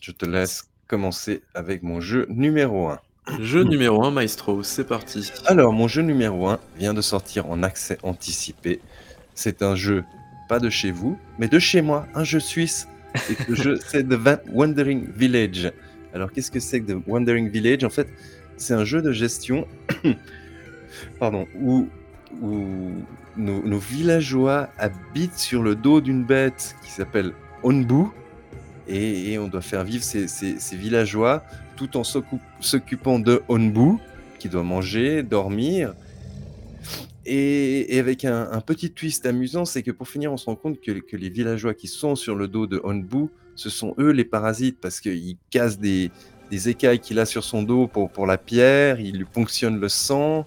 je te laisse commencer avec mon jeu numéro 1. Jeu numéro 1, Maestro, c'est parti. Alors, mon jeu numéro 1 vient de sortir en accès anticipé. C'est un jeu, pas de chez vous, mais de chez moi, un jeu suisse. Et ce jeu, c'est The Wandering Village. Alors, qu'est-ce que c'est que The Wandering Village? En fait, c'est un jeu de gestion pardon, où, où nos, nos villageois habitent sur le dos d'une bête qui s'appelle Onbu. Et, et on doit faire vivre ces, ces- ces villageois tout en s'occu- s'occupant de Onbu, qui doit manger, dormir. Et, avec un, petit twist amusant, c'est que pour finir, on se rend compte que, que les villageois qui sont sur le dos de Onbu, ce sont eux les parasites, parce qu'ils cassent des, des écailles qu'il a sur son dos pour, pour la pierre, ils lui ponctionnent le sang,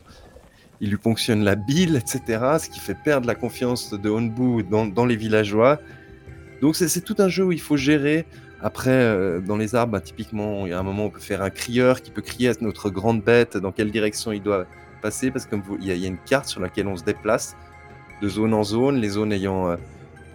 ils lui ponctionnent la bile, etc. Ce qui fait perdre la confiance de Onbu dans, dans les villageois. Donc c'est tout un jeu où il faut gérer. Après, euh, dans les arbres, bah, typiquement, il y a un moment où on peut faire un crieur qui peut crier à notre grande bête dans quelle direction il doit passer, parce qu'il y, y a une carte sur laquelle on se déplace de zone en zone, les zones ayant euh,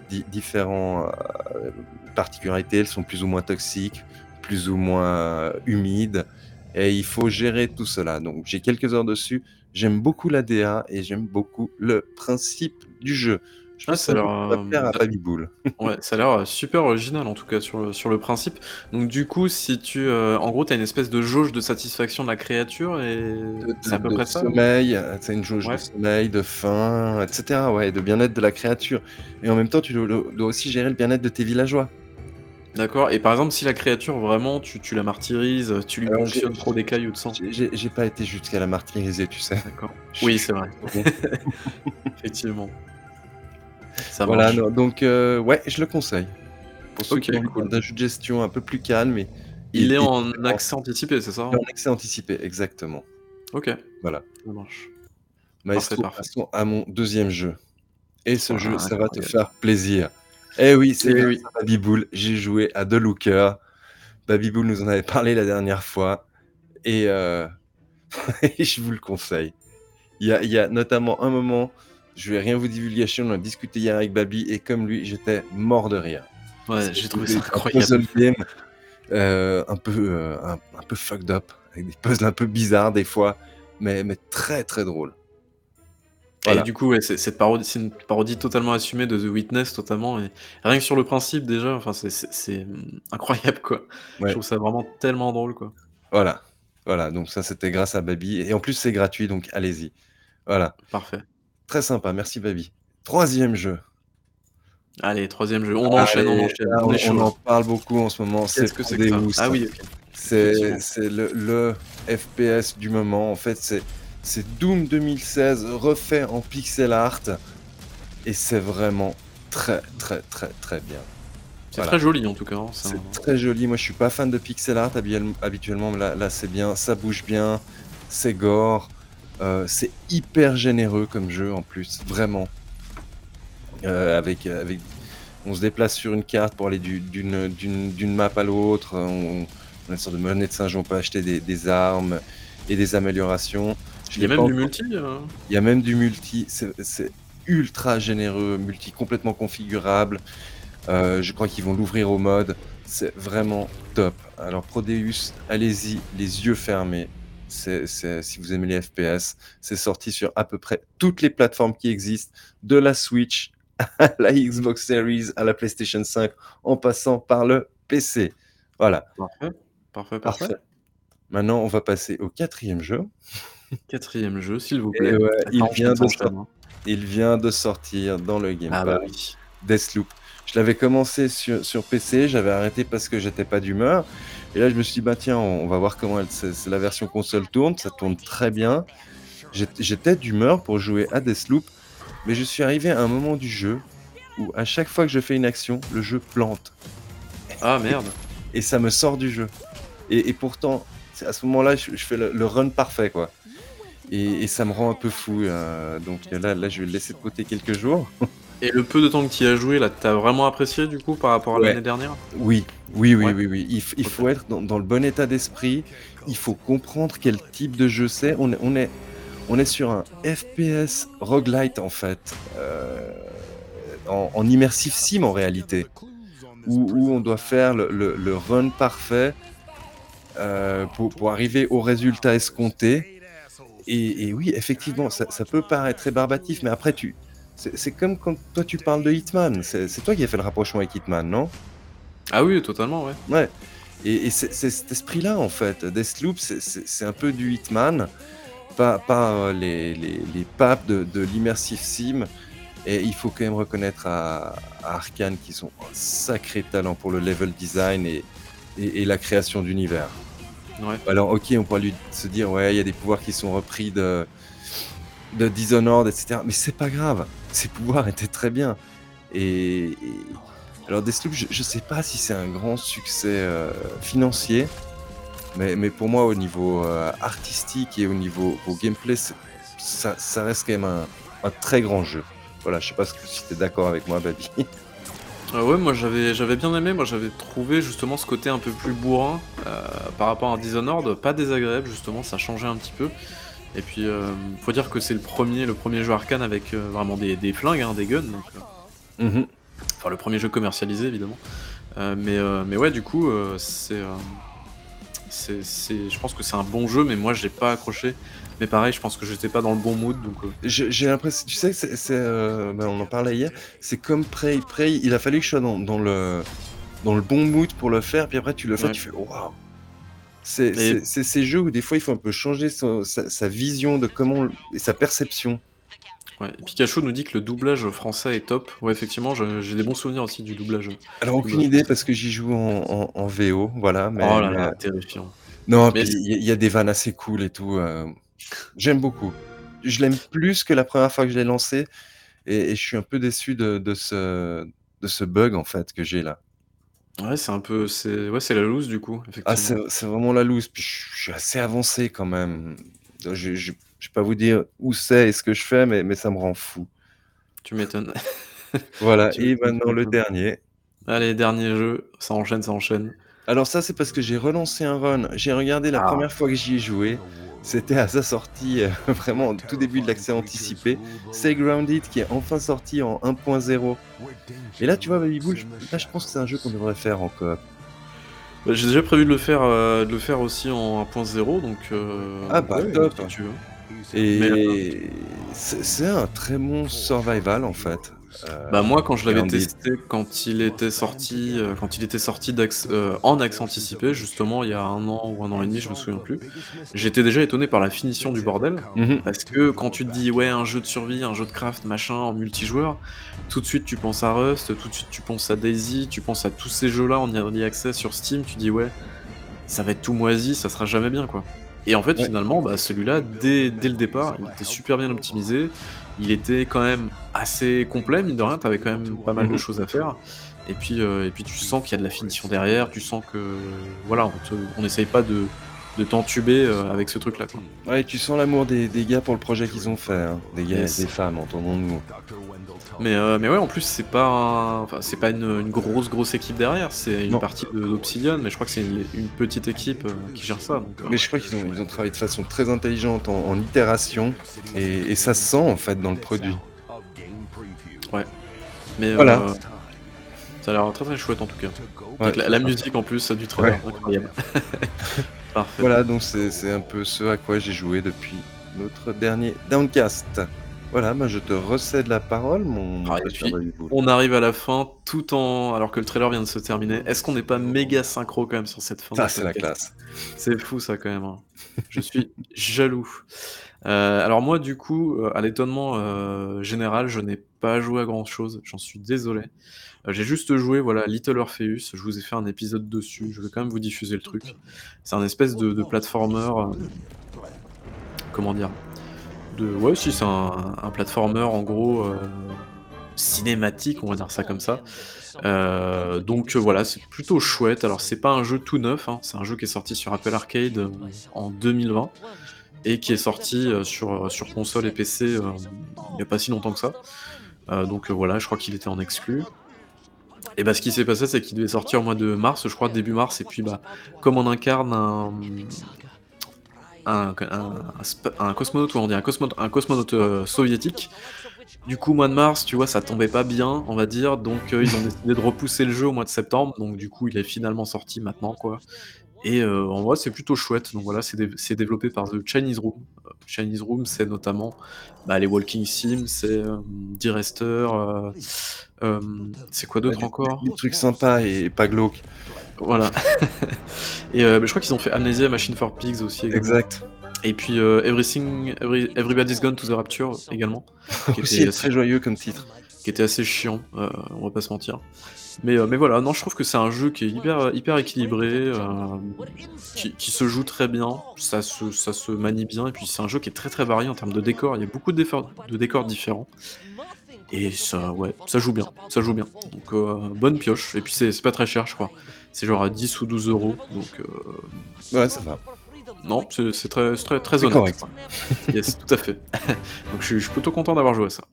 di- différentes euh, particularités, elles sont plus ou moins toxiques, plus ou moins humides, et il faut gérer tout cela. Donc j'ai quelques heures dessus, j'aime beaucoup la DA et j'aime beaucoup le principe du jeu. Je Ah, pense ça que a ça l'air, va euh, plaire à bah- Babiboul. Ouais, ça a l'air, super original en tout cas sur le sur le principe. Donc du coup, si tu, heu, en gros, tu as une espèce de jauge de satisfaction de la créature et c'est à peu de près ça? sommeil, euh, c'est une jauge Ouais. de sommeil, de faim, etc. Ouais, de bien-être de la créature. Et en même temps, tu dois, aussi gérer le bien-être de tes villageois. D'accord et par exemple, si la créature vraiment tu tu la martyrises, tu lui j'ai- trop d'écailles ou de sang? J'ai- pas été jusqu'à la martyriser, tu sais. D'accord. Oui, c'est vrai. Effectivement. Ça Voilà, non, donc euh, ouais, je le conseille. Pour ceux qui ont cool. d'un jeu de gestion un peu plus calme. Et, Il est en et- accès anticipé, c'est ça? est en accès anticipé, exactement. OK, Voilà. ça marche. Maestro, parfait. passons à mon deuxième jeu. Et ce Oh, jeu, ça va te faire plaisir. Eh oui, c'est Eh oui. à Babiboul, j'ai joué à The Looker. Babiboul nous en avait parlé la dernière fois. Et, euh, je vous le conseille. Il y a, il y a notamment un moment, je vais rien vous divulgacher, on a discuté hier avec Babi, et comme lui, j'étais mort de rire. Ouais, j'ai trouvé ça incroyable. puzzle game euh, un, peu, euh, un, un peu fucked up, avec des puzzles un peu bizarres des fois, mais, mais très très drôle. Voilà. Et du coup, ouais, c'est cette parodie c'est une parodie totalement assumée de The Witness, totalement et rien que sur le principe déjà, enfin c'est c'est c'est, mmh, incroyable quoi. Ouais. Je trouve ça vraiment tellement drôle quoi. Voilà. Voilà, donc ça c'était grâce à Babi. Et en plus c'est gratuit, donc allez-y. Voilà. Parfait. Très sympa, merci Babi. Troisième jeu. Allez, troisième jeu. On enchaîne, on enchaîne. là, On en parle beaucoup en ce moment. C'est Qu'est-ce que c'est. Ah oui. C'est le, le FPS du moment. En fait, c'est Doom 2016 refait en pixel art. Et c'est vraiment très, très, très, très bien. C'est Voilà. très joli en tout cas, hein, c'est un très joli. Moi, je suis pas fan de pixel art habituellement, mais là, là, c'est bien. Ça bouge bien. C'est gore. Euh, c'est hyper généreux comme jeu en plus, vraiment. Euh, avec, avec, on se déplace sur une carte pour aller du- d'une map à l'autre. On, on a une sorte de monnaie de singe. On peut acheter des, des armes et des améliorations. Je Il y a même du multi euh il y a même du multi, c'est c'est ultra généreux, multi complètement configurable. Euh, je crois qu'ils vont l'ouvrir au mode. C'est vraiment top. Alors Prodeus, allez-y, les yeux fermés. C'est, c'est- si vous aimez les FPS, c'est sorti sur à peu près toutes les plateformes qui existent, de la Switch à la Xbox Series, à la PlayStation 5, en passant par le PC. Voilà, Parfait, parfait, parfait. parfait. Maintenant, on va passer au quatrième jeu. Quatrième jeu, s'il vous plaît. ouais, il vient de sortir. Il vient de sortir dans le Game Ah bah oui. Deathloop. Je l'avais commencé sur, sur PC, j'avais arrêté parce que j'étais pas d'humeur. Et là, je me suis dit, bah tiens, on, va voir comment elle, c'est, c'est la version console tourne. Ça tourne très bien. J'étais, d'humeur pour jouer à Deathloop, mais je suis arrivé à un moment du jeu où à chaque fois que je fais une action, le jeu plante Ah merde. et ça me sort du jeu. Et, et pourtant, à ce moment-là, je, je fais le, le run parfait, quoi. Et, et ça me rend un peu fou. euh, donc là, là, je vais le laisser de côté quelques jours. Et le peu de temps que tu y as joué, là, t'as vraiment apprécié du coup par rapport à Ouais. l'année dernière? Oui, oui, oui, Ouais. oui, oui. Il, faut être dans, dans le bon état d'esprit. Il faut comprendre quel type de jeu c'est. On, est- on, est, on est sur un FPS roguelite en fait, euh, en, en immersive sim en réalité, où, où on doit faire le, le- le run parfait euh, pour, pour arriver au résultat escompté. Et, et oui, effectivement, ça, ça peut paraître rébarbatif, mais après, tu, c'est comme quand toi tu parles de Hitman. C'est toi qui as fait le rapprochement avec Hitman, non? Ah oui, totalement, ouais. Ouais. Et, et c'est cet esprit-là, en fait. Deathloop, c'est- un peu du Hitman, pas, pas euh, les, les, les papes de, de l'immersive sim. Et il faut quand même reconnaître à, à Arkane qu'ils ont un sacré talent pour le level design et, et, et la création d'univers. Ouais. Alors, ok, on pourrait lui se dire, ouais, il y a des pouvoirs qui sont repris de, de Dishonored, etc. Mais c'est pas grave. Ces pouvoirs étaient très bien. Et, alors, Deathloop, je, je sais pas si c'est un grand succès euh, financier, mais, mais pour moi, au niveau euh, artistique et au niveau au gameplay, ça, reste quand même un, un très grand jeu. Voilà, je sais pas si tu es d'accord avec moi, Babi. Ah ouais, moi j'avais j'avais bien aimé, moi j'avais trouvé justement ce côté un peu plus bourrin euh, par rapport à Dishonored, pas désagréable justement, ça changeait un petit peu. Et puis euh, faut dire que c'est le premier, le premier jeu arcane avec euh, vraiment des, des flingues, hein, des guns, donc, euh, Mhm. enfin le premier jeu commercialisé évidemment. Euh, mais, mais ouais, du coup, c'est, je pense que c'est un bon jeu, mais moi j'ai pas accroché. Mais pareil, je pense que j'étais pas dans le bon mood, donc J'ai l'impression, tu sais, que c'est, ben, on en parlait hier, c'est comme Prey. Prey, il a fallu que je sois dans, dans le, dans le bon mood pour le faire, puis après tu le fais, Ouais. tu fais waouh. C'est, Et- ces jeux où des fois il faut un peu changer son- sa, sa vision de comment et sa perception. ouais. Pikachu nous dit que le doublage français est top. Ouais, effectivement, j'ai des bons souvenirs aussi du doublage. Alors aucune idée parce que j'y joue en, en, en VO, voilà. Mais, oh là là, euh, terrifiant. non, il y, a- il y a des vannes assez cool et tout. euh, j'aime beaucoup. Je l'aime plus que la première fois que je l'ai lancé, et, et je suis un peu déçu de, de ce, de ce bug en fait que j'ai là. Ouais, c'est un peu, c'est, ouais, c'est la loose du coup. Ah, c'est c'est vraiment la loose. Puis je je suis assez avancé quand même. Je, je, je vais pas vous dire où c'est et ce que je fais, mais, mais ça me rend fou. Tu m'étonnes. Voilà. Tu Et maintenant le m'étonnes. dernier. Allez, dernier jeu, ça enchaîne, ça enchaîne. Alors ça, c'est parce que j'ai relancé un run. J'ai regardé la Ah. première fois que j'y ai joué. C'était à sa sortie, euh, vraiment au tout début de l'accès anticipé. C'est Grounded qui est enfin sorti en 1.0. Et là, tu vois, Baby Bull, je- là, je pense que c'est un jeu qu'on devrait faire en coop. Bah, J'ai déjà prévu de le faire, euh, de le faire aussi en 1.0, donc. euh, Ah bah, ouais, top. si tu veux. Et Mais, c'est c'est un très bon survival en fait. Euh, Bah moi quand je l'avais testé quand il était sorti euh, quand il était sorti euh, en accès anticipé justement il y a un an ou un an et demi je me souviens plus j'étais déjà étonné par la finition du bordel mhm. parce que quand tu te dis ouais un jeu de survie un jeu de craft machin en multijoueur tout de suite tu penses à Rust tout de suite tu penses à Daisy tu penses à tous ces jeux là en early access sur Steam tu dis ouais ça va être tout moisi ça sera jamais bien quoi et en fait Ouais. finalement bah, celui-là dès, dès le départ il était super bien optimisé il était quand même assez complet, mine de rien, t'avais quand même pas mal de Mhm. choses à faire. Et puis, euh, et puis tu sens qu'il y a de la finition derrière, tu sens que voilà, on n'essaye pas de, de t'entuber euh, avec ce truc-là. Ouais, tu sens l'amour des, des gars pour le projet qu'ils ont fait, hein. des gars Yes. et des femmes, entendons-nous. Mais, euh, mais ouais, en plus, c'est pas, un- enfin, c'est pas une, une grosse grosse équipe derrière, c'est une Non. partie de d'Obsidian, mais je crois que c'est une, une petite équipe euh, qui gère ça. Donc, euh, Mais je crois qu'ils ont, ils ont travaillé de façon très intelligente en, en itération, et, et ça se sent en fait dans le produit. mais Voilà. ça a l'air très très chouette en tout cas. Ouais. La, la musique en plus du trailer, incroyable. Parfait. Voilà, donc c'est c'est un peu ce à quoi j'ai joué depuis notre dernier Downcast. Voilà, bah je te recède la parole, mon Ah, et puis. On arrive à la fin, tout en. Alors que le trailer vient de se terminer. Est-ce qu'on n'est pas méga synchro quand même sur cette fin Ça, c'est la podcast classe. C'est fou ça quand même. hein. Je suis jaloux. Euh, alors moi du coup, euh, à l'étonnement euh, général, je n'ai pas joué à grand chose. J'en suis désolé. Euh, J'ai juste joué voilà Little Orpheus. Je vous ai fait un épisode dessus. Je vais quand même vous diffuser le truc. C'est un espèce de, de platformer. euh, comment dire Ouais, si c'est un, un platformer en gros euh, cinématique, on va dire ça comme ça. Euh, donc euh, voilà, c'est plutôt chouette. Alors c'est pas un jeu tout neuf, hein, c'est un jeu qui est sorti sur Apple Arcade en 2020 et qui est sorti sur, sur console et PC il n'y a pas si longtemps que ça. Donc voilà, je crois qu'il était en exclu. Et bah ce qui s'est passé, c'est qu'il devait sortir au mois de mars, je crois début mars, et puis bah comme on incarne un un, cosmonaute, ou on dit un cosmonaute, un cosmonaute euh, soviétique. Du coup, mois de mars, tu vois, ça tombait pas bien, on va dire, donc euh, ils ont décidé de repousser le jeu au mois de septembre, donc du coup, il est finalement sorti maintenant, quoi. Et euh, en vrai, c'est plutôt chouette. Donc voilà, c'est dé- c'est développé par The Chinese Room. Euh, Chinese Room, c'est notamment bah, les Walking Sims, c'est euh, D-Rester, euh, euh, c'est quoi d'autre Des- encore Des trucs sympas et pas glauques. Voilà. Et euh, bah, je crois qu'ils ont fait Amnesia Machine for Pigs aussi. également. Exact. Et puis euh, Everything, Every- Everybody's Gone to the Rapture également, qui Aussi était, très joyeux comme titre. qui était assez chiant, euh, on va pas se mentir. Mais, euh, mais voilà, non, je trouve que c'est un jeu qui est hyper, hyper équilibré, euh, qui, qui se joue très bien, ça se, ça se manie bien, et puis c'est un jeu qui est très très varié en termes de décors, il y a beaucoup de décors, de décors différents. Et ça, ouais, ça joue bien, ça joue bien. Donc euh, bonne pioche, et puis c'est c'est pas très cher, je crois. C'est genre à 10 ou 12 euros, donc euh, Ouais, ça va. non, c'est très, très, très C'est honnête. correct. Yes, tout à fait. Donc je suis, je suis plutôt content d'avoir joué à ça.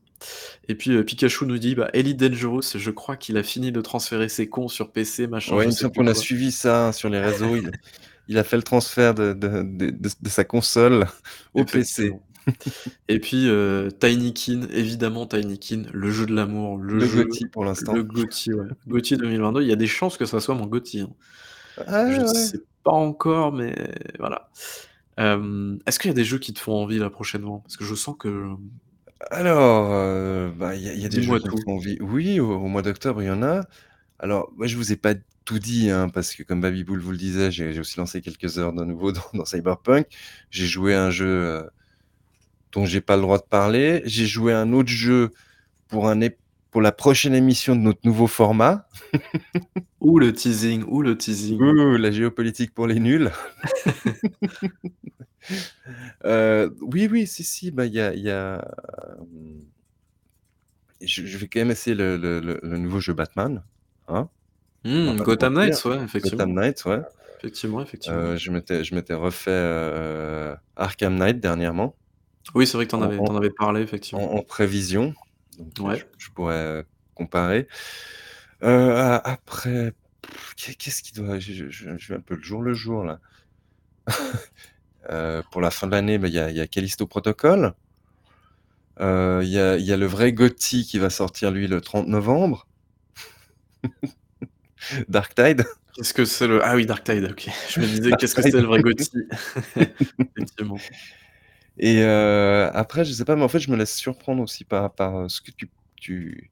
Et puis euh, Pikachu nous dit, bah, Elite Dangerous, je crois qu'il a fini de transférer ses cons sur PC, machin. Ouais, il me semble qu'on a suivi ça hein, sur les réseaux. Il, il a fait le transfert de, de, de- de- de sa console au PC. Et puis euh, Tinykin, évidemment Tinykin, le jeu de l'amour, le, Le jeu, GOTY pour l'instant. le Gotti, ouais. Gotti 2022. Il y a des chances que ça soit mon Gotti. hein. Ah, je ne ouais. sais pas encore, mais voilà. Euh, Est-ce qu'il y a des jeux qui te font envie là prochainement? Parce que je sens que Alors, euh, bah, il y, a- il y a des Dis-moi jeux qui me tout. font envie. Oui, au, au mois d'octobre, il y en a. Alors, moi, je vous ai pas tout dit, hein, parce que comme Baby Bull vous le disait, j'ai j'ai aussi lancé quelques heures de nouveau dans, dans Cyberpunk. J'ai joué à un jeu euh, dont j'ai pas le droit de parler. J'ai joué à un autre jeu pour, un ép- pour la prochaine émission de notre nouveau format. ou le teasing, ou le teasing. Ouh, la géopolitique pour les nuls. Euh, oui, oui, si, si, bah, il y a, il y a, euh, je, je vais quand même essayer le, le- le- le nouveau jeu Batman. Hein On va pas Gotham mentir. Knights, ouais, effectivement. Gotham Knight, ouais. Effectivement, effectivement. Euh, je m'étais, je m'étais refait Arkham Knight dernièrement, Oui, c'est vrai que t'en en- avais, en- avais parlé, en, effectivement. en prévision. Donc, Ouais. je, je pourrais comparer. A- après, qu'est- qu'est-ce qui doit. Je, je- je- je vais un peu le jour le jour, là. Euh, pour la fin de l'année, bah, il y, a, y a Callisto Protocol. Euh, Il y, a, il y a le vrai Gotti qui va sortir, lui, le 30 novembre. Dark Tide. Qu'est-ce que c'est le. Ah oui, Dark Tide, ok. Je me disais, qu'est-ce que c'est le vrai Gotti? Effectivement. Et euh, après, je sais pas, mais en fait, je me laisse surprendre aussi par, par ce que tu, tu,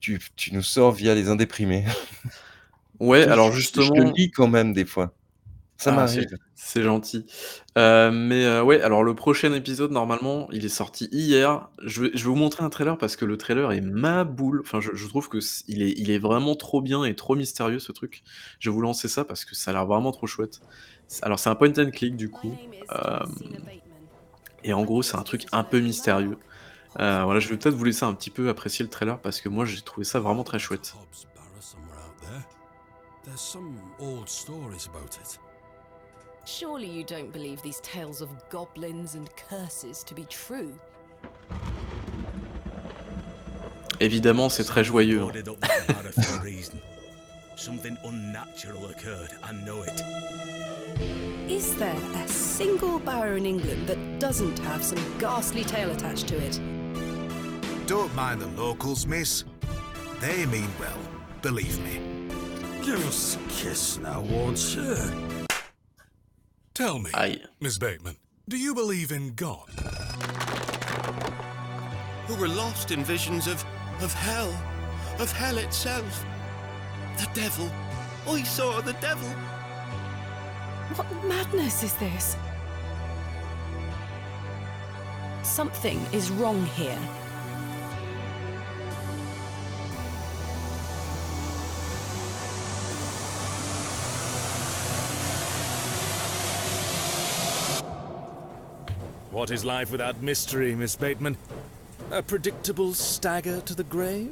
tu, tu nous sors via les indéprimés. Ouais, alors justement. Je lis quand même des fois. Ça Ah, m'arrive. c'est- C'est gentil. Euh, mais euh, ouais, alors le prochain épisode, normalement, il est sorti hier. Je vais, je vais vous montrer un trailer parce que le trailer est ma boule. Enfin, je, je trouve que c- il est, il est vraiment trop bien et trop mystérieux ce truc. Je vais vous lancer ça parce que ça a l'air vraiment trop chouette. C'est- Alors, c'est un point and click du coup. Euh, et en gros, c'est un truc un peu mystérieux. Euh, voilà, je vais peut-être vous laisser un petit peu apprécier le trailer parce que moi, j'ai trouvé ça vraiment très chouette. water somewhere out there. There's some old stories about it. Surely you don't believe these tales of goblins and curses to be true. Évidemment, c'est très joyeux. hein. Boarded up that bar for a reason. Something unnatural occurred, I know it. Is there a single bar in England that doesn't have some ghastly tale attached to it? Don't mind the locals, miss. They mean well, believe me. Give us a kiss now, won't you? Tell me, Aïe. Miss Bateman, do you believe in God? Who were lost in visions of, of hell, of hell itself. The devil. Oh, I saw the devil. What madness is this? Something is wrong here. What is life without mystery, Miss Bateman? A predictable stagger to the grave?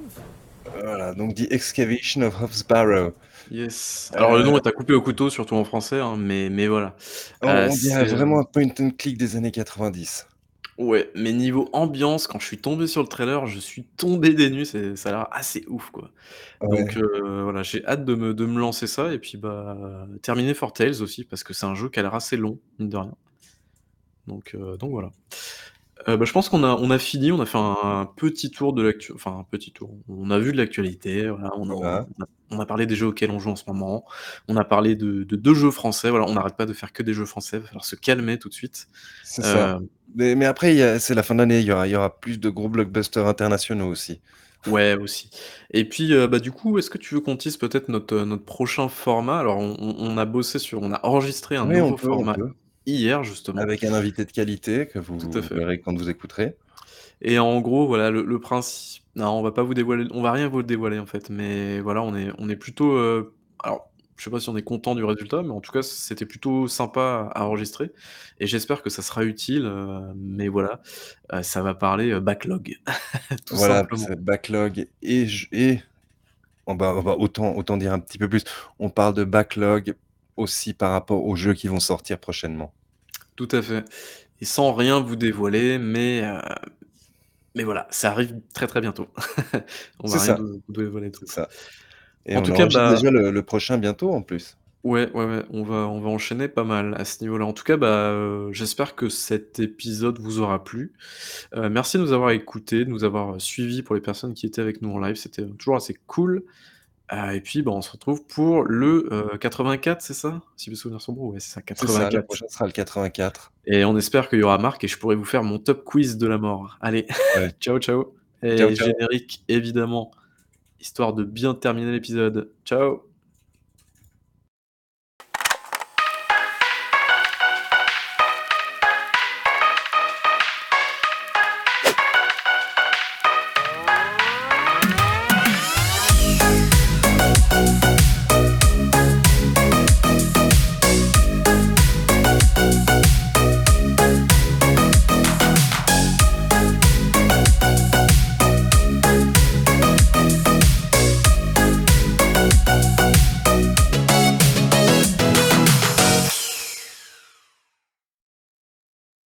Voilà, donc The Excavation of Hobbs Barrow. Yes. Alors le nom est à couper au couteau, surtout en français, hein, mais, mais voilà. On, Euh, on dirait c'est- vraiment un point and click des années 90. Ouais, mais niveau ambiance, quand je suis tombé sur le trailer, je suis tombé des nues, ça a l'air assez ouf, quoi. Ouais. Donc heu, voilà, j'ai hâte de me de me lancer ça et puis, bah, terminer For Tales aussi parce que c'est un jeu qui a l'air assez long, mine de rien. Donc heu, donc voilà. Heu, bah, je pense qu'on a on a fini, on a fait un un petit tour de l'actu enfin un petit tour. On a vu de l'actualité, voilà, on a Voilà. on a on a parlé des jeux auxquels on joue en ce moment. On a parlé de de 2 jeux français, voilà, on n'arrête pas de faire que des jeux français, va falloir se calmer tout de suite. C'est ça. Heu Mais, mais après, il y a- c'est la fin d'année, il y aura, il y aura plus de gros blockbusters internationaux aussi. Ouais, aussi. Et puis, heu, bah, du coup, est-ce que tu veux qu'on tease peut-être notre, heu, notre prochain format? Alors on on on a bossé sur on a enregistré un Oui, on nouveau peut, on format peut. Hier justement Avec un invité de qualité que vous Tout à fait. verrez quand vous écouterez. et en gros, voilà, le le principe non, on va pas vous dévoiler on va rien vous dévoiler en fait, mais voilà, on est on est plutôt, heu, alors je sais pas si on est content du résultat, mais en tout cas, c'était plutôt sympa à enregistrer et j'espère que ça sera utile, heu, mais voilà, heu, ça va parler, backlog, tout Voilà, simplement. c'est backlog et, je- et on va, on va autant, autant dire un petit peu plus. On parle de backlog aussi par rapport aux jeux qui vont sortir prochainement. Tout à fait et sans rien vous dévoiler, mais heu, mais voilà, ça arrive très, très bientôt. On va rien ça. vous dévoiler. C'est ça. Et En on tout cas, bah déjà le, le prochain bientôt en plus. ouais, ouais, ouais, on va on va enchaîner pas mal à ce niveau-là. En tout cas, bah, heu, j'espère que cet épisode vous aura plu. Heu, merci de nous avoir écoutés, de nous avoir, suivis pour les personnes qui étaient avec nous en live, c'était toujours assez cool. Heu et puis, bah, on se retrouve pour le, heu, 84, c'est ça? Si mes souvenirs sont bons, ouais, c'est ça, C'est ça, le 84 prochain sera le 84. et on espère qu'il y aura Marc et je pourrai vous faire mon top quiz de la mort. Allez, Ouais. ciao, ciao et Ciao, ciao. générique évidemment, histoire de bien terminer l'épisode. Ciao.